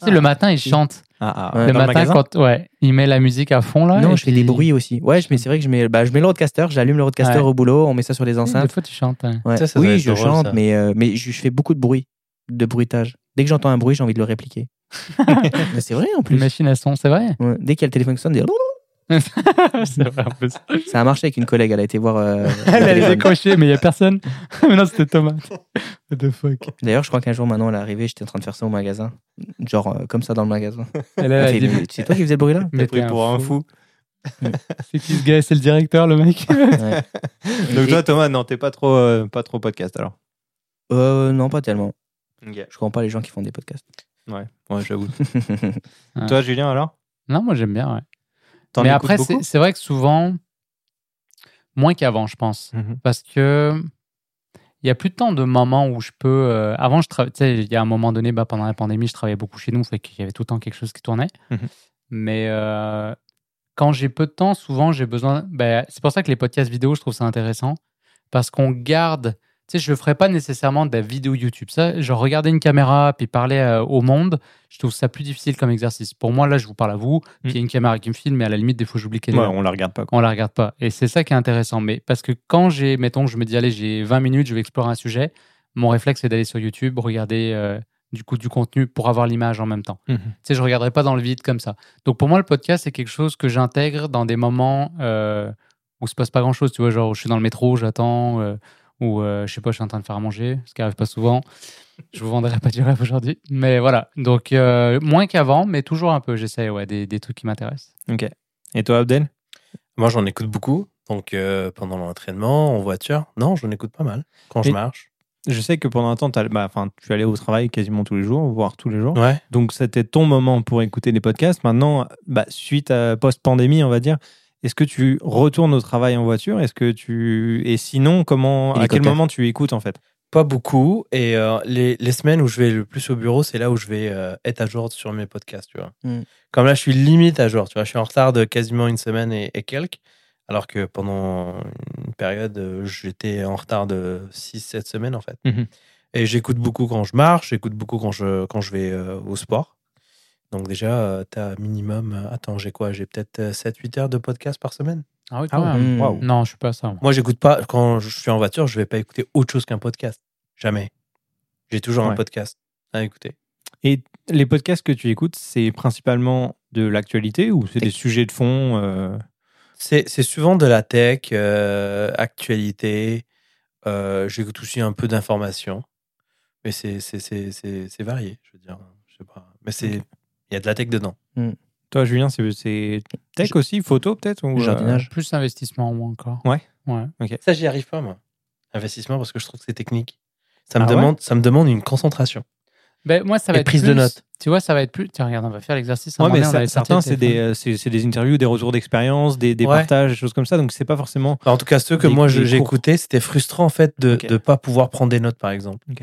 Tu sais, le matin, il chante. Ah, Ouais. le matin, quand ouais, il met la musique à fond là. non, je fais puis- des bruits aussi. Ouais, je- mais c'est vrai que je mets, bah, je mets le roadcaster, j'allume le roadcaster Ouais. au boulot, on met ça sur les Des enceintes. fois, tu chantes. ouais. Ouais. Ça, ça doit oui, je drôle, chante, ça. mais, euh, mais je, je fais beaucoup de bruit, de bruitage. Dès que j'entends un bruit, j'ai envie de le répliquer. mais c'est vrai en Une plus. machine à son, c'est vrai. Ouais. Dès qu'il y a le téléphone qui sonne, c'est vrai en plus. ça a marché avec une collègue. Elle a été voir. euh, le Elle téléphone. décocher, mais il n'y a personne. mais non, c'était Thomas. What the fuck. D'ailleurs, je crois qu'un jour, maintenant, elle est arrivée, j'étais en train de faire ça au magasin. Genre, euh, comme ça dans le magasin. Elle Elle a fait, dit, Mais C'est toi qui faisais le bruit là mais T'es pris pour un fou. C'est qui ce gars? C'est le directeur, le mec? Ouais. Donc Et- toi, Thomas, non, t'es pas trop, euh, pas trop podcast alors? euh, Non, pas tellement. Je comprends pas les gens qui font des podcasts. Ouais, ouais, j'avoue. Ouais. Toi, Julien, alors? Non, moi j'aime bien, ouais. Mais après, c'est c'est vrai que souvent, moins qu'avant, je pense. Mhm. Parce que il y a plus tant de moments où je peux. euh, avant, je travaillais. Il y a un moment donné, bah, pendant la pandémie, je travaillais beaucoup chez nous, fait qu'il y avait tout le temps quelque chose qui tournait. Mhm. Mais euh, quand j'ai peu de temps, souvent, j'ai besoin. bah, c'est pour ça que les podcasts vidéo, je trouve ça intéressant. Parce qu'on garde sais, je ne ferais pas nécessairement de la vidéo YouTube. Ça, genre regarder une caméra puis parler euh, au monde, je trouve ça plus difficile comme exercice. Pour moi, là, je vous parle à vous, puis il y a une caméra qui me filme, mais à la limite, des fois, j'oublie qu'elle est Ouais, là. on la regarde pas. quoi. On la regarde pas. Et c'est ça qui est intéressant. Mais parce que quand j'ai, mettons, je me dis, allez, j'ai 20 minutes, je vais explorer un sujet, mon réflexe, c'est d'aller sur YouTube, regarder euh, du coup du contenu pour avoir l'image en même temps. Mhm. Tu sais, je regarderai pas dans le vide comme ça. Donc pour moi, le podcast, c'est quelque chose que j'intègre dans des moments euh, où il se passe pas grand chose. Tu vois, genre, je suis dans le métro, j'attends, euh, ou euh, je sais pas, je suis en train de faire à manger, ce qui arrive pas souvent. Je vous vendrai pas du rêve aujourd'hui. Mais voilà. Donc, euh, moins qu'avant, mais toujours un peu. J'essaie, ouais, des, des trucs qui m'intéressent. Ok. Et toi, Abdel? Moi, j'en écoute beaucoup. Donc, euh, pendant l'entraînement, en voiture, non, j'en écoute pas mal. Quand je marche. Je sais que pendant un temps, t'as- bah, tu allais au travail quasiment tous les jours, voire tous les jours. Ouais. Donc, c'était ton moment pour écouter les podcasts. Maintenant, bah, suite à post-pandémie, on va dire, est-ce que tu retournes au travail en voiture? Est-ce que tu et sinon, comment à quel moment tu écoutes en fait? Pas beaucoup. Et euh, les, les semaines où je vais le plus au bureau, c'est là où je vais euh, être à jour sur mes podcasts, tu vois. Mm. Comme là, je suis limite à jour, tu vois. Je suis en retard de quasiment une semaine et, et quelques. Alors que pendant une période, euh, j'étais en retard de 6-7 semaines, en fait. Mhm. Et j'écoute beaucoup quand je marche, j'écoute beaucoup quand je, quand je vais euh, au sport. Donc déjà, tu as minimum... euh, attends, j'ai quoi? J'ai peut-être euh, 7-8 heures de podcast par semaine? Ah oui, Ah ouais? Hmm. Waouh. Non, je suis pas ça. moi. Moi, j'écoute pas... Quand je suis en voiture, je vais pas écouter autre chose qu'un podcast. Jamais. J'ai toujours un podcast à écouter. Et les podcasts que tu écoutes, c'est principalement de l'actualité ou c'est des sujets de fond euh, C'est c'est souvent de la tech, euh, actualité. Euh, J'écoute aussi un peu d'informations. Mais c'est c'est- c'est- c'est- c'est varié, je veux dire. Je sais pas. Mais c'est. Il y a de la tech dedans. Toi, Julien, c'est- tech aussi, photo peut-être ou, euh, Jardinage. Plus investissement, moi encore. Ouais. Ouais. Ça, j'y arrive pas, moi. Investissement, parce que je trouve que c'est technique. Ça me, Ah ouais demande, ça me demande une concentration. Ben, moi, ça va Et être prise de notes. Tu vois, ça va être plus. Tiens, regarde, on va faire l'exercice. Ouais, mais ça- certains, c'est des, euh, c'est des interviews, des retours d'expérience, des, des Ouais. partages, des choses comme ça. Donc, c'est pas forcément. En tout cas, ceux que Des- moi j'ai écoutés, c'était frustrant en fait de ne pas pouvoir prendre des notes, par exemple. Ok.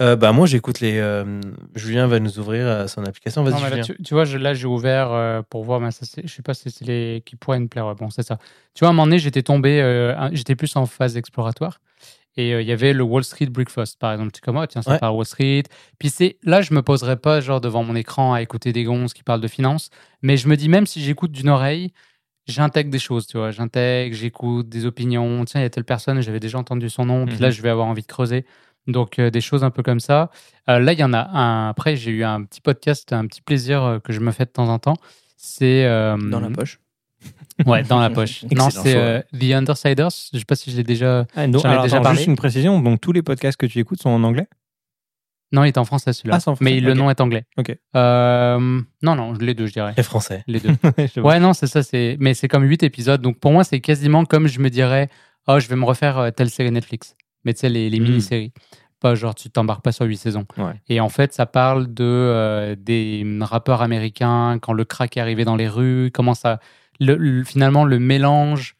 Euh, bah, moi, j'écoute les. euh, Julien va nous ouvrir euh, son application. Vas-y, Non, mais là, Julien. tu, tu vois, je- là, j'ai ouvert euh, pour voir, mais ça, c'est- je sais pas si c'est les qui pourraient me plaire. Ouais, bon, c'est ça. Tu vois, à un moment donné, j'étais tombé, euh, un- j'étais plus en phase exploratoire. Et euh, il y avait le Wall Street Breakfast, par exemple. Tu comme, oh, tiens, ça Ouais. parle Wall Street. Puis c'est là, je me poserais pas, genre, devant mon écran à écouter des gonzes qui parlent de finance. Mais je me dis, même si j'écoute d'une oreille, j'intègre des choses, tu vois. J'intègre, j'écoute des opinions. Tiens, il y a telle personne, j'avais déjà entendu son nom. Puis là, Mhm. je vais avoir envie de creuser. Donc, euh, des choses un peu comme ça. Euh, là, il y en a un. Après, j'ai eu un petit podcast, un petit plaisir euh, que je me fais de temps en temps. C'est. euh, Dans la poche. Ouais, dans la poche. non, c'est euh, The Undersiders. Je sais pas si je l'ai déjà. Ah, ai alors, déjà attends, parlé. juste une précision. Donc, tous les podcasts que tu écoutes sont en anglais? Non, il est en français celui-là. Ah, Mais le nom est anglais. Ok. Euh, Non, non, les deux, je dirais. Les Français. Les deux. Ouais, non, c'est ça. C'est. Mais c'est comme huit épisodes. Donc pour moi, c'est quasiment comme je me dirais, oh, je vais me refaire telle série Netflix. Mais tu sais, les, les Mm. mini-séries. Pas genre, tu t'embarques pas sur huit saisons. Ouais. Et en fait, ça parle de euh, des rappeurs américains quand le crack est arrivé dans les rues, comment ça, le, le- finalement le mélange,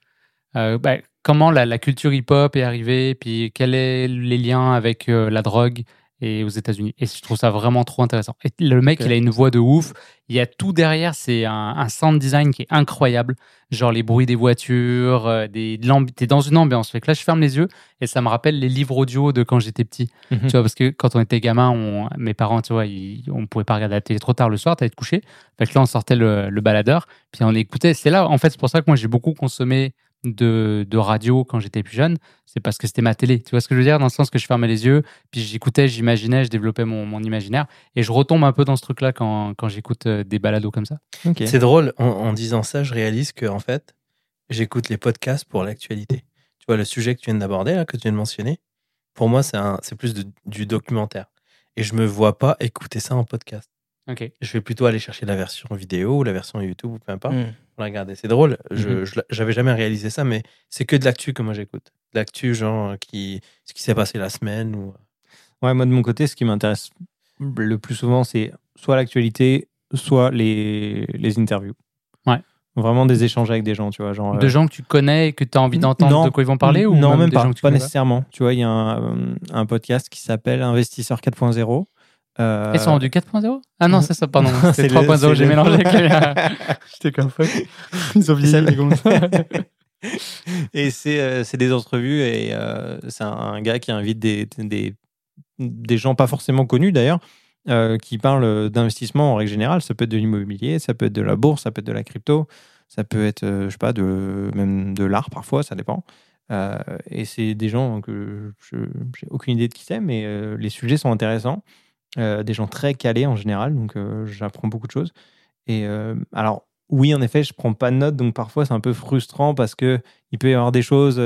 euh, bah, comment la, la culture hip-hop est arrivée, puis quels sont les liens avec euh, la drogue et aux États-Unis. Et je trouve ça vraiment trop intéressant. Et le mec, il a une voix de ouf. Il y a tout derrière. C'est un, un sound design qui est incroyable. Genre les bruits des voitures, euh, des, de t'es dans une ambiance. Fait que là, je ferme les yeux et ça me rappelle les livres audio de quand j'étais petit. Mhm. Tu vois, parce que quand on était gamin, on, mes parents, tu vois, ils, on pouvait pas regarder la télé trop tard le soir, t'allais te coucher. Fait que là, on sortait le, le baladeur, puis on écoutait. C'est là, en fait, c'est pour ça que moi, j'ai beaucoup consommé de, de radio quand j'étais plus jeune. C'est parce que c'était ma télé. Tu vois ce que je veux dire? Dans le sens que je fermais les yeux, puis j'écoutais, j'imaginais, je développais mon, mon imaginaire. Et je retombe un peu dans ce truc-là quand, quand j'écoute euh, des balados comme ça. C'est drôle, en, en disant ça, je réalise que en fait, j'écoute les podcasts pour l'actualité. Tu vois, le sujet que tu viens d'aborder, là, que tu viens de mentionner, pour moi, c'est un- c'est plus de- du documentaire. Et je me vois pas écouter ça en podcast. Ok. Je vais plutôt aller chercher la version vidéo ou la version YouTube ou peu importe Mm. Pour la regarder. C'est drôle, je l'a- j'avais jamais réalisé ça, mais c'est que de l'actu que moi j'écoute. De L'actu, genre, qui, ce qui s'est passé la semaine ou. Ouais, moi de mon côté, ce qui m'intéresse le plus souvent, c'est soit l'actualité, soit les, les interviews. Ouais. Vraiment des échanges avec des gens, tu vois. Genre, De euh, gens que tu connais et que tu as envie d'entendre de quoi ils vont parler ou Non, même des pas. gens que tu Pas connais? nécessairement. Tu vois, il y a un, euh, un podcast qui s'appelle Investisseur 4.0. Euh, Ils sont rendus 4.0 Ah non, c'est ça, pardon. C'est C'est le- 3.0, c'est j'ai mélangé avec J'étais comme fuck. Ils ont vieilli, les et c'est euh, c'est des entrevues et euh, c'est un, un gars qui invite des, des, des gens pas forcément connus d'ailleurs, euh, qui parlent d'investissement en règle générale. Ça peut être de l'immobilier, ça peut être de la bourse, ça peut être de la crypto, ça peut être, euh, je sais pas, de, même de l'art parfois, ça dépend. Euh, et c'est des gens que je j'ai aucune idée de qui c'est, mais euh, les sujets sont intéressants. Euh, des gens très calés en général, donc euh, j'apprends beaucoup de choses. Et euh, alors, oui, en effet, je prends pas de notes, donc parfois c'est un peu frustrant parce que il peut y avoir des choses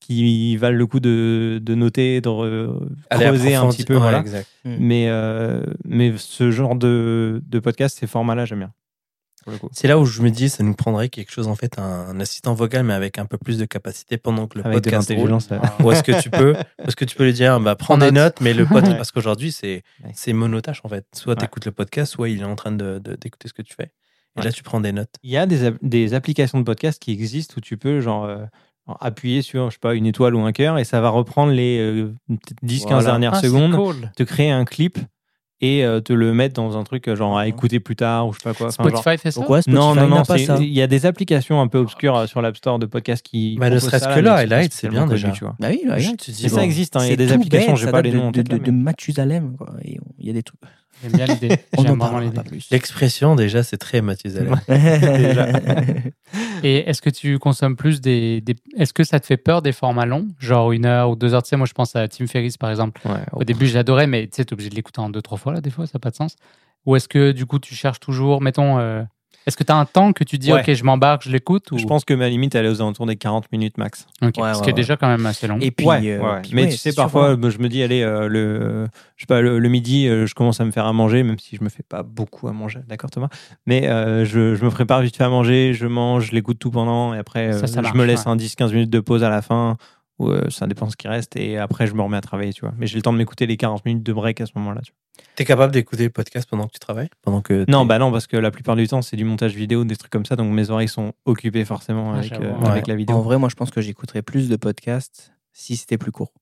qui valent le coup de, de noter, de re- creuser un petit peu. Ouais, voilà. exact. Mais, mais ce genre de, de podcast, ces formats-là, j'aime bien. C'est là où je me dis, ça nous prendrait quelque chose, en fait, un, un assistant vocal, mais avec un peu plus de capacité pendant que le Avec de podcast roule. euh, Ou est-ce que tu peux, est-ce que tu peux lui dire, bah, prends des note. notes, mais le podcast, Ouais. parce qu'aujourd'hui, c'est, Ouais. c'est monotâche, en fait. Soit Ouais. tu écoutes le podcast, soit il est en train de, de- d'écouter ce que tu fais. Et Ouais. là, tu prends des notes. Il y a des, des applications de podcast qui existent où tu peux genre, euh, appuyer sur, je sais pas, une étoile ou un cœur et ça va reprendre les euh, peut-être 10-15 Voilà. dernières Ah, secondes, cool. te créer un clip et euh, te le mettre dans un truc euh, genre à écouter plus tard ou je sais pas quoi. Enfin, genre- Spotify fait ça Pourquoi Spotify non, non, non, pas c'est- ça il y a des applications un peu obscures euh, sur l'App Store de podcasts qui. Bah, ne serait-ce que là, là, c'est bien connu, déjà. tu vois. Bah oui, Je regarde. te dis, Mais ça bon, existe, hein, il y a C'est des applications, j'ai pas les noms de, de, de, Mathusalem. Il y a des trucs. J'aime bien l'idée. J'aime vraiment. L'expression, déjà, c'est très Mathusalem. Et est-ce que tu consommes plus des, des- Est-ce que ça te fait peur des formats longs? Genre une heure ou deux heures? Tu sais, moi, je pense à Tim Ferriss, par exemple. Ouais, Au début, j'adorais, mais tu sais, t'es obligé de l'écouter en deux, trois fois, là, des fois, ça n'a pas de sens. Ou est-ce que, du coup, tu cherches toujours, mettons, euh, est-ce que tu as un temps que tu dis, Ouais. OK, je m'embarque, je l'écoute ou... Je pense que ma limite, elle est aux alentours des 40 minutes max. Ok, Ouais, Ce ouais, qui est déjà quand même assez long. Et puis, ouais, euh, ouais. puis mais ouais, tu sais, parfois, voilà. je me dis, allez, euh, le, je sais pas, le, le midi, euh, je commence à me faire à manger, même si je me fais pas beaucoup à manger, d'accord Thomas? Mais euh, je, je me prépare vite fait à manger, je mange, je l'écoute tout pendant, et après, Ça, euh, ça je marche, me laisse ouais. un 10-15 minutes de pause à la fin, ou euh, ça dépend ce qui reste, et après, je me remets à travailler, tu vois. Mais j'ai le temps de m'écouter les 40 minutes de break à ce moment-là, tu vois. T'es capable d'écouter le podcast pendant que tu travailles? Pendant que Non, bah non, parce que la plupart du temps, c'est du montage vidéo, des trucs comme ça, donc mes oreilles sont occupées forcément Ah, avec, euh, ouais. avec la vidéo. En vrai, moi, je pense que j'écouterais plus de podcasts si c'était plus court.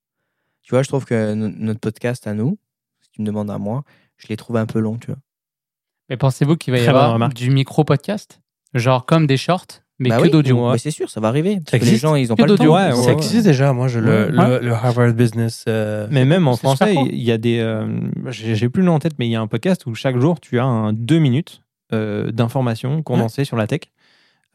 Tu vois, je trouve que no- notre podcast à nous, si tu me demandes à moi, je l'ai trouvé un peu long, tu vois. Mais pensez-vous qu'il va y Très avoir remarque. du micro-podcast? Genre comme des shorts, mais Bah que oui, d'audio. mais c'est sûr, ça va arriver. Parce Ça que les gens, ils ont Que pas le d'audio, temps. ouais, Ça ouais, existe déjà, moi, je, le, Ouais. le, le Harvard Business. euh, Mais même en français, il y a des. euh, j'ai plus le nom en tête, mais il y a un podcast où chaque jour, tu as un deux minutes euh, d'informations condensées sur la tech.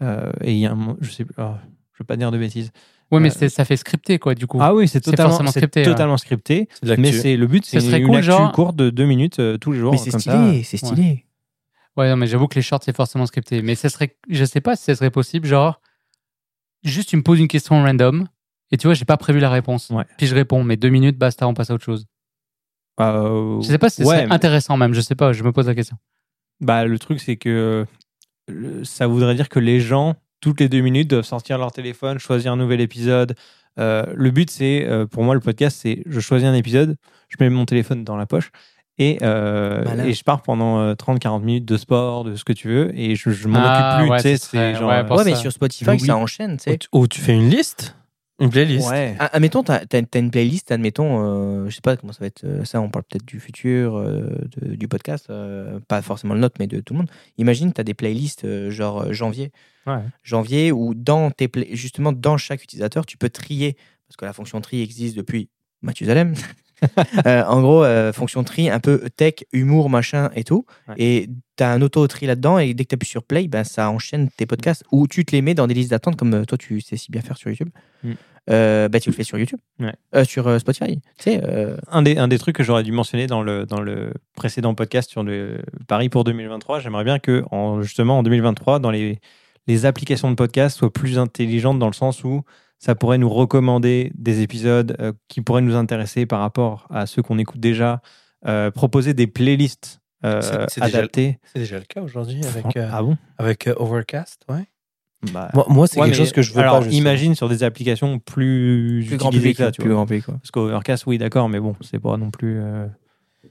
Euh, et il y a un. Je sais plus. ah, je veux pas dire de bêtises. Ouais, mais Euh, ça fait scripté, quoi, du coup. Ah oui, c'est totalement, scripté, totalement scripté. Mais c'est le but, c'est Ce serait une cool, actu genre- courte de deux minutes euh, tous les jours. Mais c'est stylé, c'est stylé. Ouais, non, mais j'avoue que les shorts, c'est forcément scripté. Mais ça serait, je sais pas si ça serait possible, genre, juste tu me poses une question random, et tu vois, j'ai pas prévu la réponse. Ouais. Puis je réponds, mais deux minutes, basta, on passe à autre chose. Euh, Je sais pas si ouais, c'est intéressant même, je sais pas, je me pose la question. Bah, le truc, c'est que euh, ça voudrait dire que les gens, toutes les deux minutes, doivent sortir leur téléphone, choisir un nouvel épisode. Euh, le but, c'est, euh, pour moi, le podcast, c'est je choisis un épisode, je mets mon téléphone dans la poche et, euh, Malin. et je pars pendant euh, 30-40 minutes de sport, de ce que tu veux, et je, je m'en Ah, occupe plus. ouais, tu c'est genre. ouais, euh, mais sur Spotify, ça enchaîne, tu Ou sais. tu- Ou tu fais une liste Une playlist ouais. Ah, Admettons, t'as as, une playlist, admettons, euh, je sais pas comment ça va être, euh, ça on parle peut-être du futur, euh, de- du podcast, euh, pas forcément le nôtre, mais de tout le monde. Imagine, tu as des playlists euh, genre euh, janvier, Ouais. janvier, où dans tes justement dans chaque utilisateur, tu peux trier, parce que la fonction tri existe depuis Mathusalem. Euh, en gros, euh, fonction tri, un peu tech, humour, machin et tout. Ouais. Et tu as un auto-tri là-dedans, et dès que tu appuies sur play, ben, ça enchaîne tes podcasts, ou tu te les mets dans des listes d'attente, comme euh, toi tu sais si bien faire sur YouTube. Mm. Euh, bah, tu le fais sur YouTube, Ouais. Euh, sur euh, Spotify. Tu sais, Un des, un des trucs que j'aurais dû mentionner dans le, dans le précédent podcast sur le Paris pour 2023, j'aimerais bien que, en, justement, en 2023, dans les, les applications de podcast soient plus intelligentes dans le sens où ça pourrait nous recommander des épisodes euh, qui pourraient nous intéresser par rapport à ceux qu'on écoute déjà, euh, proposer des playlists euh, C'est- adaptées. C'est déjà le cas aujourd'hui avec, euh, Ah bon? avec euh, Overcast, ouais. Bah, Moi, moi, c'est ouais, quelque chose que je veux alors, pas. imagine sur des applications plus, plus grand utilisées public. que ça, tu plus vois. grand public quoi. Parce qu'Overcast, oui, d'accord, mais bon, c'est pas non plus euh,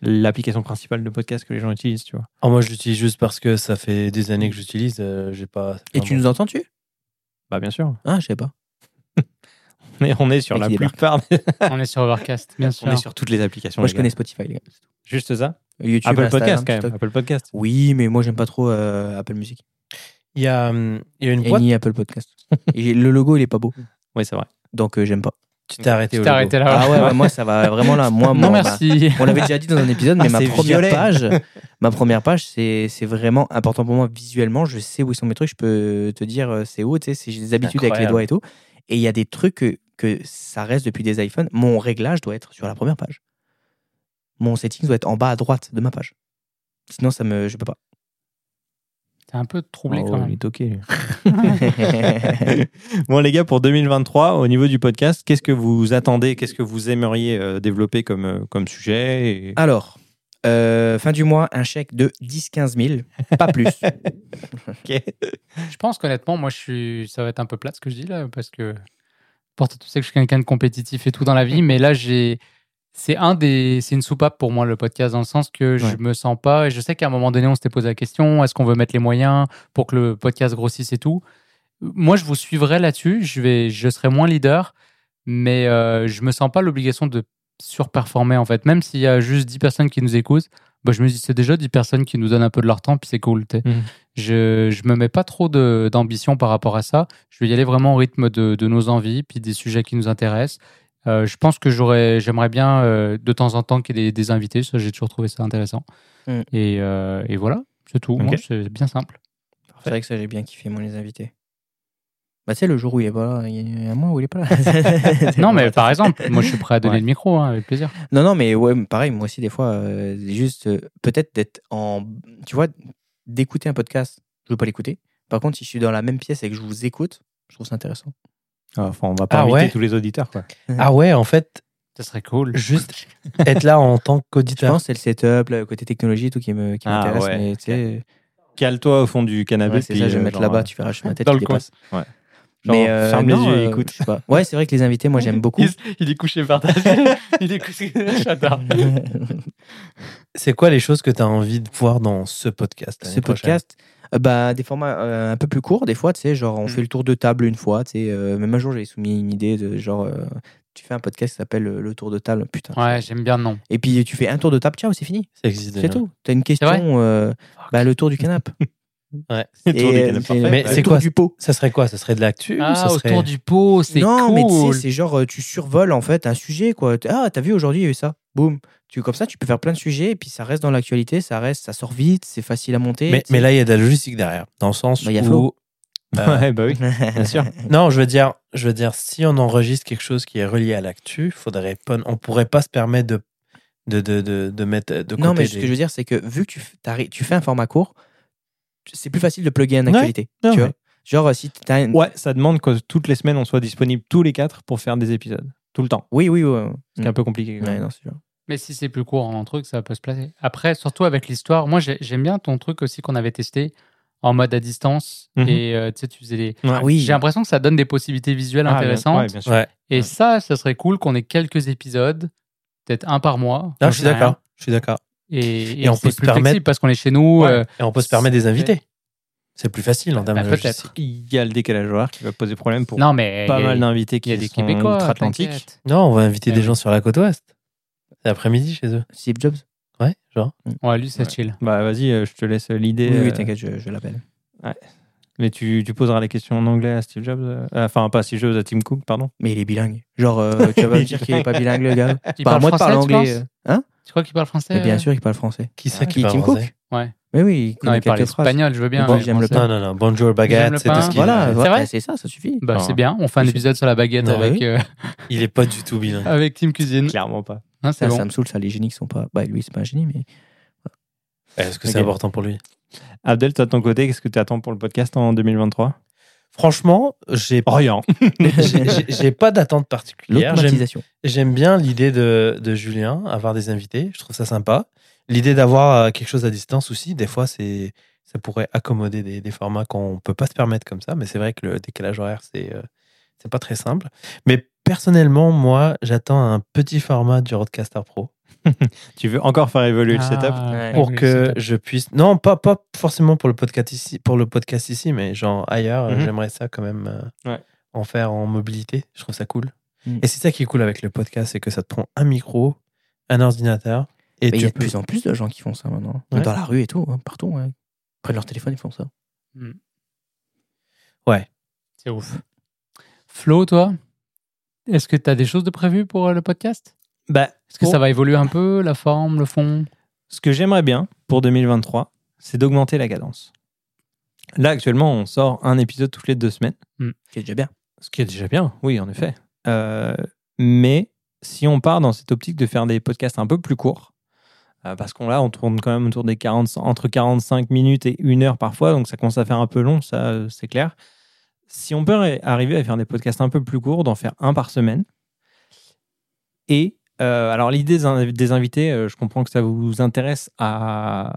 l'application principale de podcast que les gens utilisent, tu vois. Oh, moi, je l'utilise juste parce que ça fait des années que j'utilise. euh, j'ai pas. Et tu nous entends-tu? Bah, bien sûr. Ah, je sais pas. Mais on est sur la plupart. des- On est sur Overcast, bien sûr. on est sur toutes les applications. Moi, les je gars. connais Spotify, les gars. c'est. Juste ça YouTube, Apple Instagram, Podcast, quand même. TikTok. Apple Podcast. Oui, mais moi, j'aime pas trop euh, Apple Music. Il y a, hum, il y a une Et boîte. ni Apple Podcast. Et le logo, il est pas beau. Oui, c'est vrai. Donc, euh, j'aime pas. Tu t'es arrêté Tu au t'es logo. arrêté là. Ah ouais, ouais, moi, ça va vraiment là. Moi, non, moi, bah, merci. on l'avait déjà dit dans un épisode, mais Ah, ma c'est première violet. page, ma première page, c'est c'est vraiment important pour moi visuellement. Je sais où sont mes trucs. Je peux te dire euh, c'est où. Tu sais, si j'ai des habitudes avec les Incroyable. doigts et tout. Et il y a des trucs que, que ça reste depuis des iPhones. Mon réglage doit être sur la première page. Mon setting doit être en bas à droite de ma page. Sinon, ça me, je peux pas. T'es un peu troublé Oh, quand il même. est toqué, bon, les gars, pour 2023, au niveau du podcast, qu'est-ce que vous attendez Qu'est-ce que vous aimeriez euh, développer comme, euh, comme sujet et- Alors, euh, fin du mois, un chèque de 10-15 000, pas plus. Ok. Je pense qu'honnêtement, moi, je suis, ça va être un peu plat ce que je dis là, parce que pourtant, tu sais que je suis quelqu'un de compétitif et tout dans la vie, mais là, j'ai, c'est un des, c'est une soupape pour moi le podcast dans le sens que je Ouais. me sens pas. Et je sais qu'à un moment donné, on s'était posé la question est-ce qu'on veut mettre les moyens pour que le podcast grossisse et tout. Moi, je vous suivrai là-dessus. Je vais, je serai moins leader, mais euh, je me sens pas l'obligation de surperformer en fait. Même s'il y a juste 10 personnes qui nous écoutent, bah, je me dis c'est déjà 10 personnes qui nous donnent un peu de leur temps, puis c'est cool. Mhm. Je, je me mets pas trop d'ambition par rapport à ça. Je vais y aller vraiment au rythme de, de nos envies, puis des sujets qui nous intéressent. Euh, je pense que j'aurais, j'aimerais bien euh, de temps en temps qu'il y ait des, des invités. Ça, j'ai toujours trouvé ça intéressant. Mm. Et, euh, et voilà, c'est tout. Ok. Moi, c'est bien simple. C'est vrai que ça, j'ai bien kiffé, moi, les invités. Bah, tu sais, le jour où il est pas là, il y a un mois où il est pas là. non, mais par exemple, moi, je suis prêt à donner Ouais. le micro hein, avec plaisir. Non, non, mais ouais, pareil, moi aussi, des fois, euh, juste euh, peut-être d'être en. Tu vois, d'écouter un podcast, je veux pas l'écouter. Par contre, si je suis dans la même pièce et que je vous écoute, je trouve ça intéressant. Enfin, on va pas Ah inviter ouais tous les auditeurs, quoi. Ah ouais, en fait, Ça serait cool. juste être là en tant Je qu'auditeur. pense que c'est le setup, le côté technologie, et tout qui me- qui Ah, m'intéresse. ouais, mais tu sais, Cale-toi au fond du canapé. ouais, c'est ça, je vais euh, me mettre là-bas, euh, tu verras, je ma tête dans le coin. dépasse. Genre, Mais euh, ferme les non, yeux et euh, écoute. je sais pas. Ouais, c'est vrai que les invités, moi, j'aime beaucoup. Il, il est couché par terre. il est couché. J'adore. C'est quoi les choses que tu as envie de voir dans ce podcast ce podcast, euh, bah, des formats euh, un peu plus courts, des fois, tu sais, genre, on Mm. fait le tour de table une fois, tu sais. euh, même un jour, j'avais soumis une idée de genre, euh, tu fais un podcast qui s'appelle Le Tour de table, putain. Ouais, j'aime bien le nom. Et puis, tu fais un tour de table, ciao, c'est fini. C'est tout. T'as une vrai question, euh, bah, le tour du canapé. Ouais. Et, euh. Mais le c'est tour quoi du pot. Ça serait quoi? Ça serait de l'actu Ah, ça serait... autour du pot, c'est non, cool. mais tu sais, c'est genre, euh, tu survoles en fait un sujet, quoi. Ah, t'as vu aujourd'hui, il y a eu ça. Boum. Tu, comme ça, tu peux faire plein de sujets, et puis ça reste dans l'actualité, ça reste, ça sort vite, c'est facile à monter. Mais, là, il y a de la logistique derrière. Dans le sens Bah, il y a où. Flo. euh, Ouais, bah oui, bien sûr. Non, je veux dire, je veux dire, si on enregistre quelque chose qui est relié à l'actu, faudrait pas, on pourrait pas se permettre de de de de, de mettre de côté. Non, mais ce des- que je veux dire, c'est que vu que tu, tu fais un format court, c'est plus facile de plugger en Ouais, actualité. ouais, tu ouais. vois Genre, si tu as Ouais, ça demande que toutes les semaines, on soit disponible tous les quatre pour faire des épisodes. Tout le temps. Oui, oui, oui. ouais. Ce qui est un peu compliqué. quand Ouais, même. non, c'est sûr. Mais si c'est plus court en un truc, ça peut se placer. Après, surtout avec l'histoire, moi j'ai- j'aime bien ton truc aussi qu'on avait testé en mode à distance. Mhm. Et euh, tu sais, tu faisais des. Ah oui. J'ai l'impression que ça donne des possibilités visuelles Ah, bien- intéressantes. ouais, bien sûr. Ouais. Et Ouais. ça, ça serait cool qu'on ait quelques épisodes, peut-être un par mois. Non, j'en je suis d'accord. Je suis d'accord. Et, Et on c'est peut se plus permettre- parce qu'on est chez nous. Ouais. euh, Et on peut se permettre des invités. C'est plus facile en termes Bah, de peut-être. logistique. Il y a le décalage horaire qui va poser problème pour non, mais pas mal d'invités qui y a des sont Québécois. Non, on va inviter Eh des gens sur la côte ouest. C'est après-midi chez eux. Steve Jobs Ouais, genre. Ouais, lui, c'est Ouais. chill. Bah vas-y, euh, je te laisse l'idée. Oui, oui, euh, t'inquiète, je, je l'appelle. mais tu, tu poseras les questions en anglais à Steve Jobs. euh, Enfin, pas à Steve Jobs, à Tim Cook, pardon. Mais il est bilingue. Genre, euh, tu vas me dire qu'il est pas bilingue, le gars Il Bah, parle moi, de français, parler tu anglais. Hein? Tu crois qu'il parle français Mais bien euh sûr, il parle français. Qui c'est Ah, qui qui, parle Tim français Cook Ouais. Mais oui, il Non, il parle quelques phrases. espagnol, je veux bien. Bon, j'aime le pain. Non, non, non. Bonjour baguette, c'est ce qu'il Voilà, a. voilà, vrai c'est ça, ça suffit. Bah, Ah. c'est bien. On fait un épisode sur la baguette Non, avec, oui. euh, Il est pas du tout bilingue. avec Team Cuisine. Clairement pas. Hein, Ça, bon. ça me saoule, ça, les génies qui sont pas. Bah, lui, c'est pas un génie, mais. Est-ce que c'est important pour lui? Abdel, toi de ton côté, qu'est-ce que tu attends pour le podcast en 2023 Franchement, j'ai Rien. pas d'attente particulière. J'aime bien l'idée de, de Julien, avoir des invités. Je trouve ça sympa. L'idée d'avoir euh, quelque chose à distance aussi, des fois, c'est ça pourrait accommoder des, des formats qu'on peut pas se permettre comme ça. Mais c'est vrai que le décalage horaire, c'est euh, c'est pas très simple. Mais personnellement, moi, j'attends un petit format du Roadcaster Pro Tu veux encore faire évoluer le setup Ah, Ouais. pour que setup. je puisse. Non, pas, pas forcément pour le podcast ici, pour le podcast ici, mais genre ailleurs. Mhm. J'aimerais ça quand même euh, Ouais. en faire en mobilité. Je trouve ça cool. Mhm. Et c'est ça qui est cool avec le podcast, c'est que ça te prend un micro, un ordinateur. Et Mais il y a de peux- plus en plus de gens qui font ça maintenant. Ouais. Dans la rue et tout, hein, partout. Ouais. Ils prennent leur téléphone, ils font ça. Hmm. C'est ouf. Flo, toi, est-ce que tu as des choses de prévues pour euh, le podcast? Bah, Est-ce que pour- ça va évoluer un peu, la forme, le fond? Ce que j'aimerais bien pour 2023, c'est d'augmenter la cadence. Là, actuellement, on sort un épisode toutes les deux semaines. C'est déjà bien. Ce qui est déjà bien, oui, en effet. Euh, mais si on part dans cette optique de faire des podcasts un peu plus courts, euh, parce qu'on là, on tourne quand même autour des 40, entre 45 minutes et une heure parfois, donc ça commence à faire un peu long, ça, euh, c'est clair. Si on peut arriver à faire des podcasts un peu plus courts, d'en faire un par semaine, et euh, alors l'idée des, inv- des invités, euh, je comprends que ça vous intéresse à,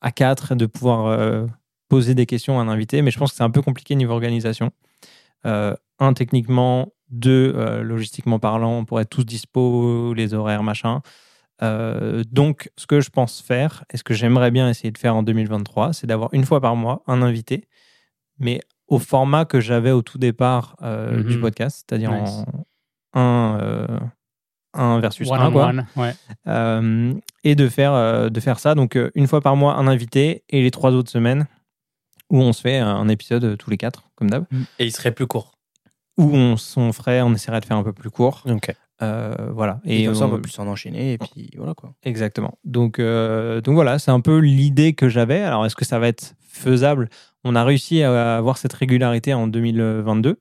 à quatre de pouvoir euh, poser des questions à un invité, mais je pense que c'est un peu compliqué niveau organisation. Euh, un, techniquement, deux, euh, logistiquement parlant, pour être tous dispo, les horaires, machin. Euh, donc, ce que je pense faire, et ce que j'aimerais bien essayer de faire en 2023, c'est d'avoir une fois par mois un invité, mais au format que j'avais au tout départ euh, Mhm. du podcast, c'est-à-dire Nice. en un, euh, un versus One un, on quoi. one, ouais. Euh, et de faire, euh, de faire ça. Donc, euh, une fois par mois, un invité et les trois autres semaines où on se fait un épisode tous les quatre, comme d'hab. Et il serait plus court. Où on, ferait, on essaierait de faire un peu plus court. Ok. Euh, voilà. Et, comme ça, on on- peut plus s'en enchaîner. Et puis voilà quoi. Exactement. Donc, euh, donc voilà, c'est un peu l'idée que j'avais. Alors, est-ce que ça va être faisable? On a réussi à avoir cette régularité en 2022,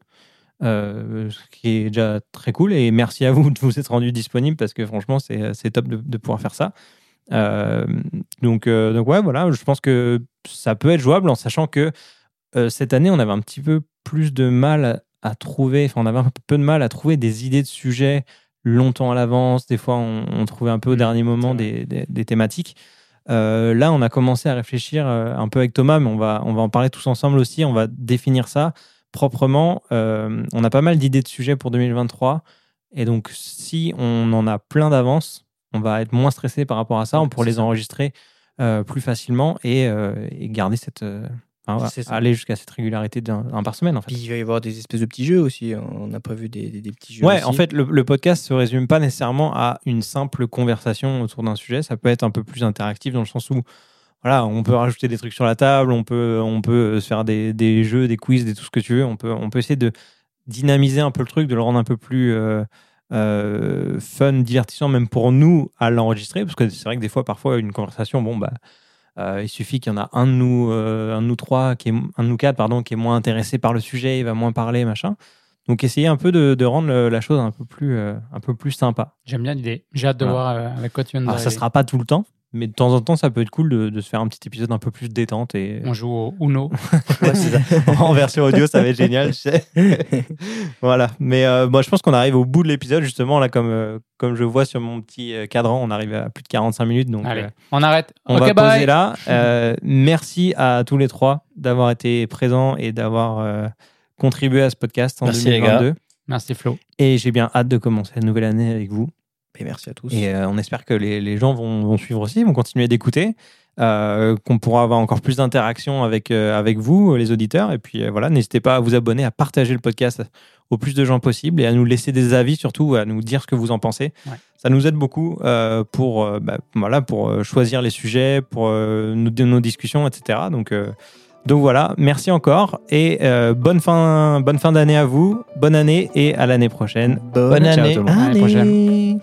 euh, ce qui est déjà très cool. Et merci à vous de vous être rendu disponible parce que franchement, c'est c'est top de, de pouvoir faire ça. Euh, donc, euh, donc ouais, voilà, je pense que ça peut être jouable en sachant que euh, cette année, on avait un petit peu plus de mal à, trouver, enfin, on avait un peu de mal à trouver des idées de sujets longtemps à l'avance. Des fois, on, on trouvait un peu au Mmh, dernier moment des, des- des thématiques. Euh, là, on a commencé à réfléchir euh, un peu avec Thomas, mais on va, on va en parler tous ensemble aussi. On va définir ça proprement. Euh, on a pas mal d'idées de sujets pour 2023. Et donc, si on en a plein d'avance, on va être moins stressé par rapport à ça. On pourra les ça. enregistrer euh, plus facilement et, euh, et garder cette. enfin, aller jusqu'à cette régularité d'un un par semaine, en fait. Puis il va y avoir des espèces de petits jeux aussi. On a prévu des, des- des petits jeux. Ouais, aussi. en fait, le, le podcast se résume pas nécessairement à une simple conversation autour d'un sujet. Ça peut être un peu plus interactif dans le sens où, voilà, on peut rajouter des trucs sur la table, on peut, on peut se faire des, des jeux, des quiz, des tout ce que tu veux. On peut, on peut essayer de dynamiser un peu le truc, de le rendre un peu plus euh, euh, fun, divertissant, même pour nous à l'enregistrer, parce que c'est vrai que des fois, parfois, une conversation, bon, bah. euh, il suffit qu'il y en a un de nous, un de nous trois, qui est, un de nous quatre, pardon, qui est moins intéressé par le sujet, il va moins parler, machin. Donc essayer un peu de, de rendre la chose un peu plus, euh, un peu plus sympa. J'aime bien l'idée. J'ai hâte de Voilà. voir euh, avec quoi tu viens de Alors ça d'arriver. sera pas tout le temps, mais de temps en temps ça peut être cool de, de se faire un petit épisode un peu plus détente et On joue au Uno. Ouais, en version audio ça va être génial. je sais. voilà, mais euh, moi je pense qu'on arrive au bout de l'épisode justement là comme euh, comme je vois sur mon petit euh, cadran, on arrive à plus de 45 minutes donc Allez, euh, on arrête. on ok, va bye. poser là. Euh, merci à tous les trois d'avoir été présents et d'avoir euh, contribué à ce podcast en Merci, les 2022. Merci Flo. Et j'ai bien hâte de commencer la nouvelle année avec vous. Et merci à tous. Et euh, on espère que les, les gens vont, vont suivre aussi, vont continuer d'écouter, euh, qu'on pourra avoir encore plus d'interactions avec, euh, avec vous, les auditeurs. Et puis euh, voilà, n'hésitez pas à vous abonner, à partager le podcast au plus de gens possible et à nous laisser des avis, surtout à nous dire ce que vous en pensez. Ouais. Ça nous aide beaucoup euh, pour, euh, bah, voilà, pour choisir les sujets, pour euh, nos, nos discussions, etc. Donc, euh, donc voilà, merci encore et euh, bonne fin, bonne fin d'année à vous, bonne année et à l'année prochaine. Bonne Ciao année. tout le monde. À l'année prochaine. Année.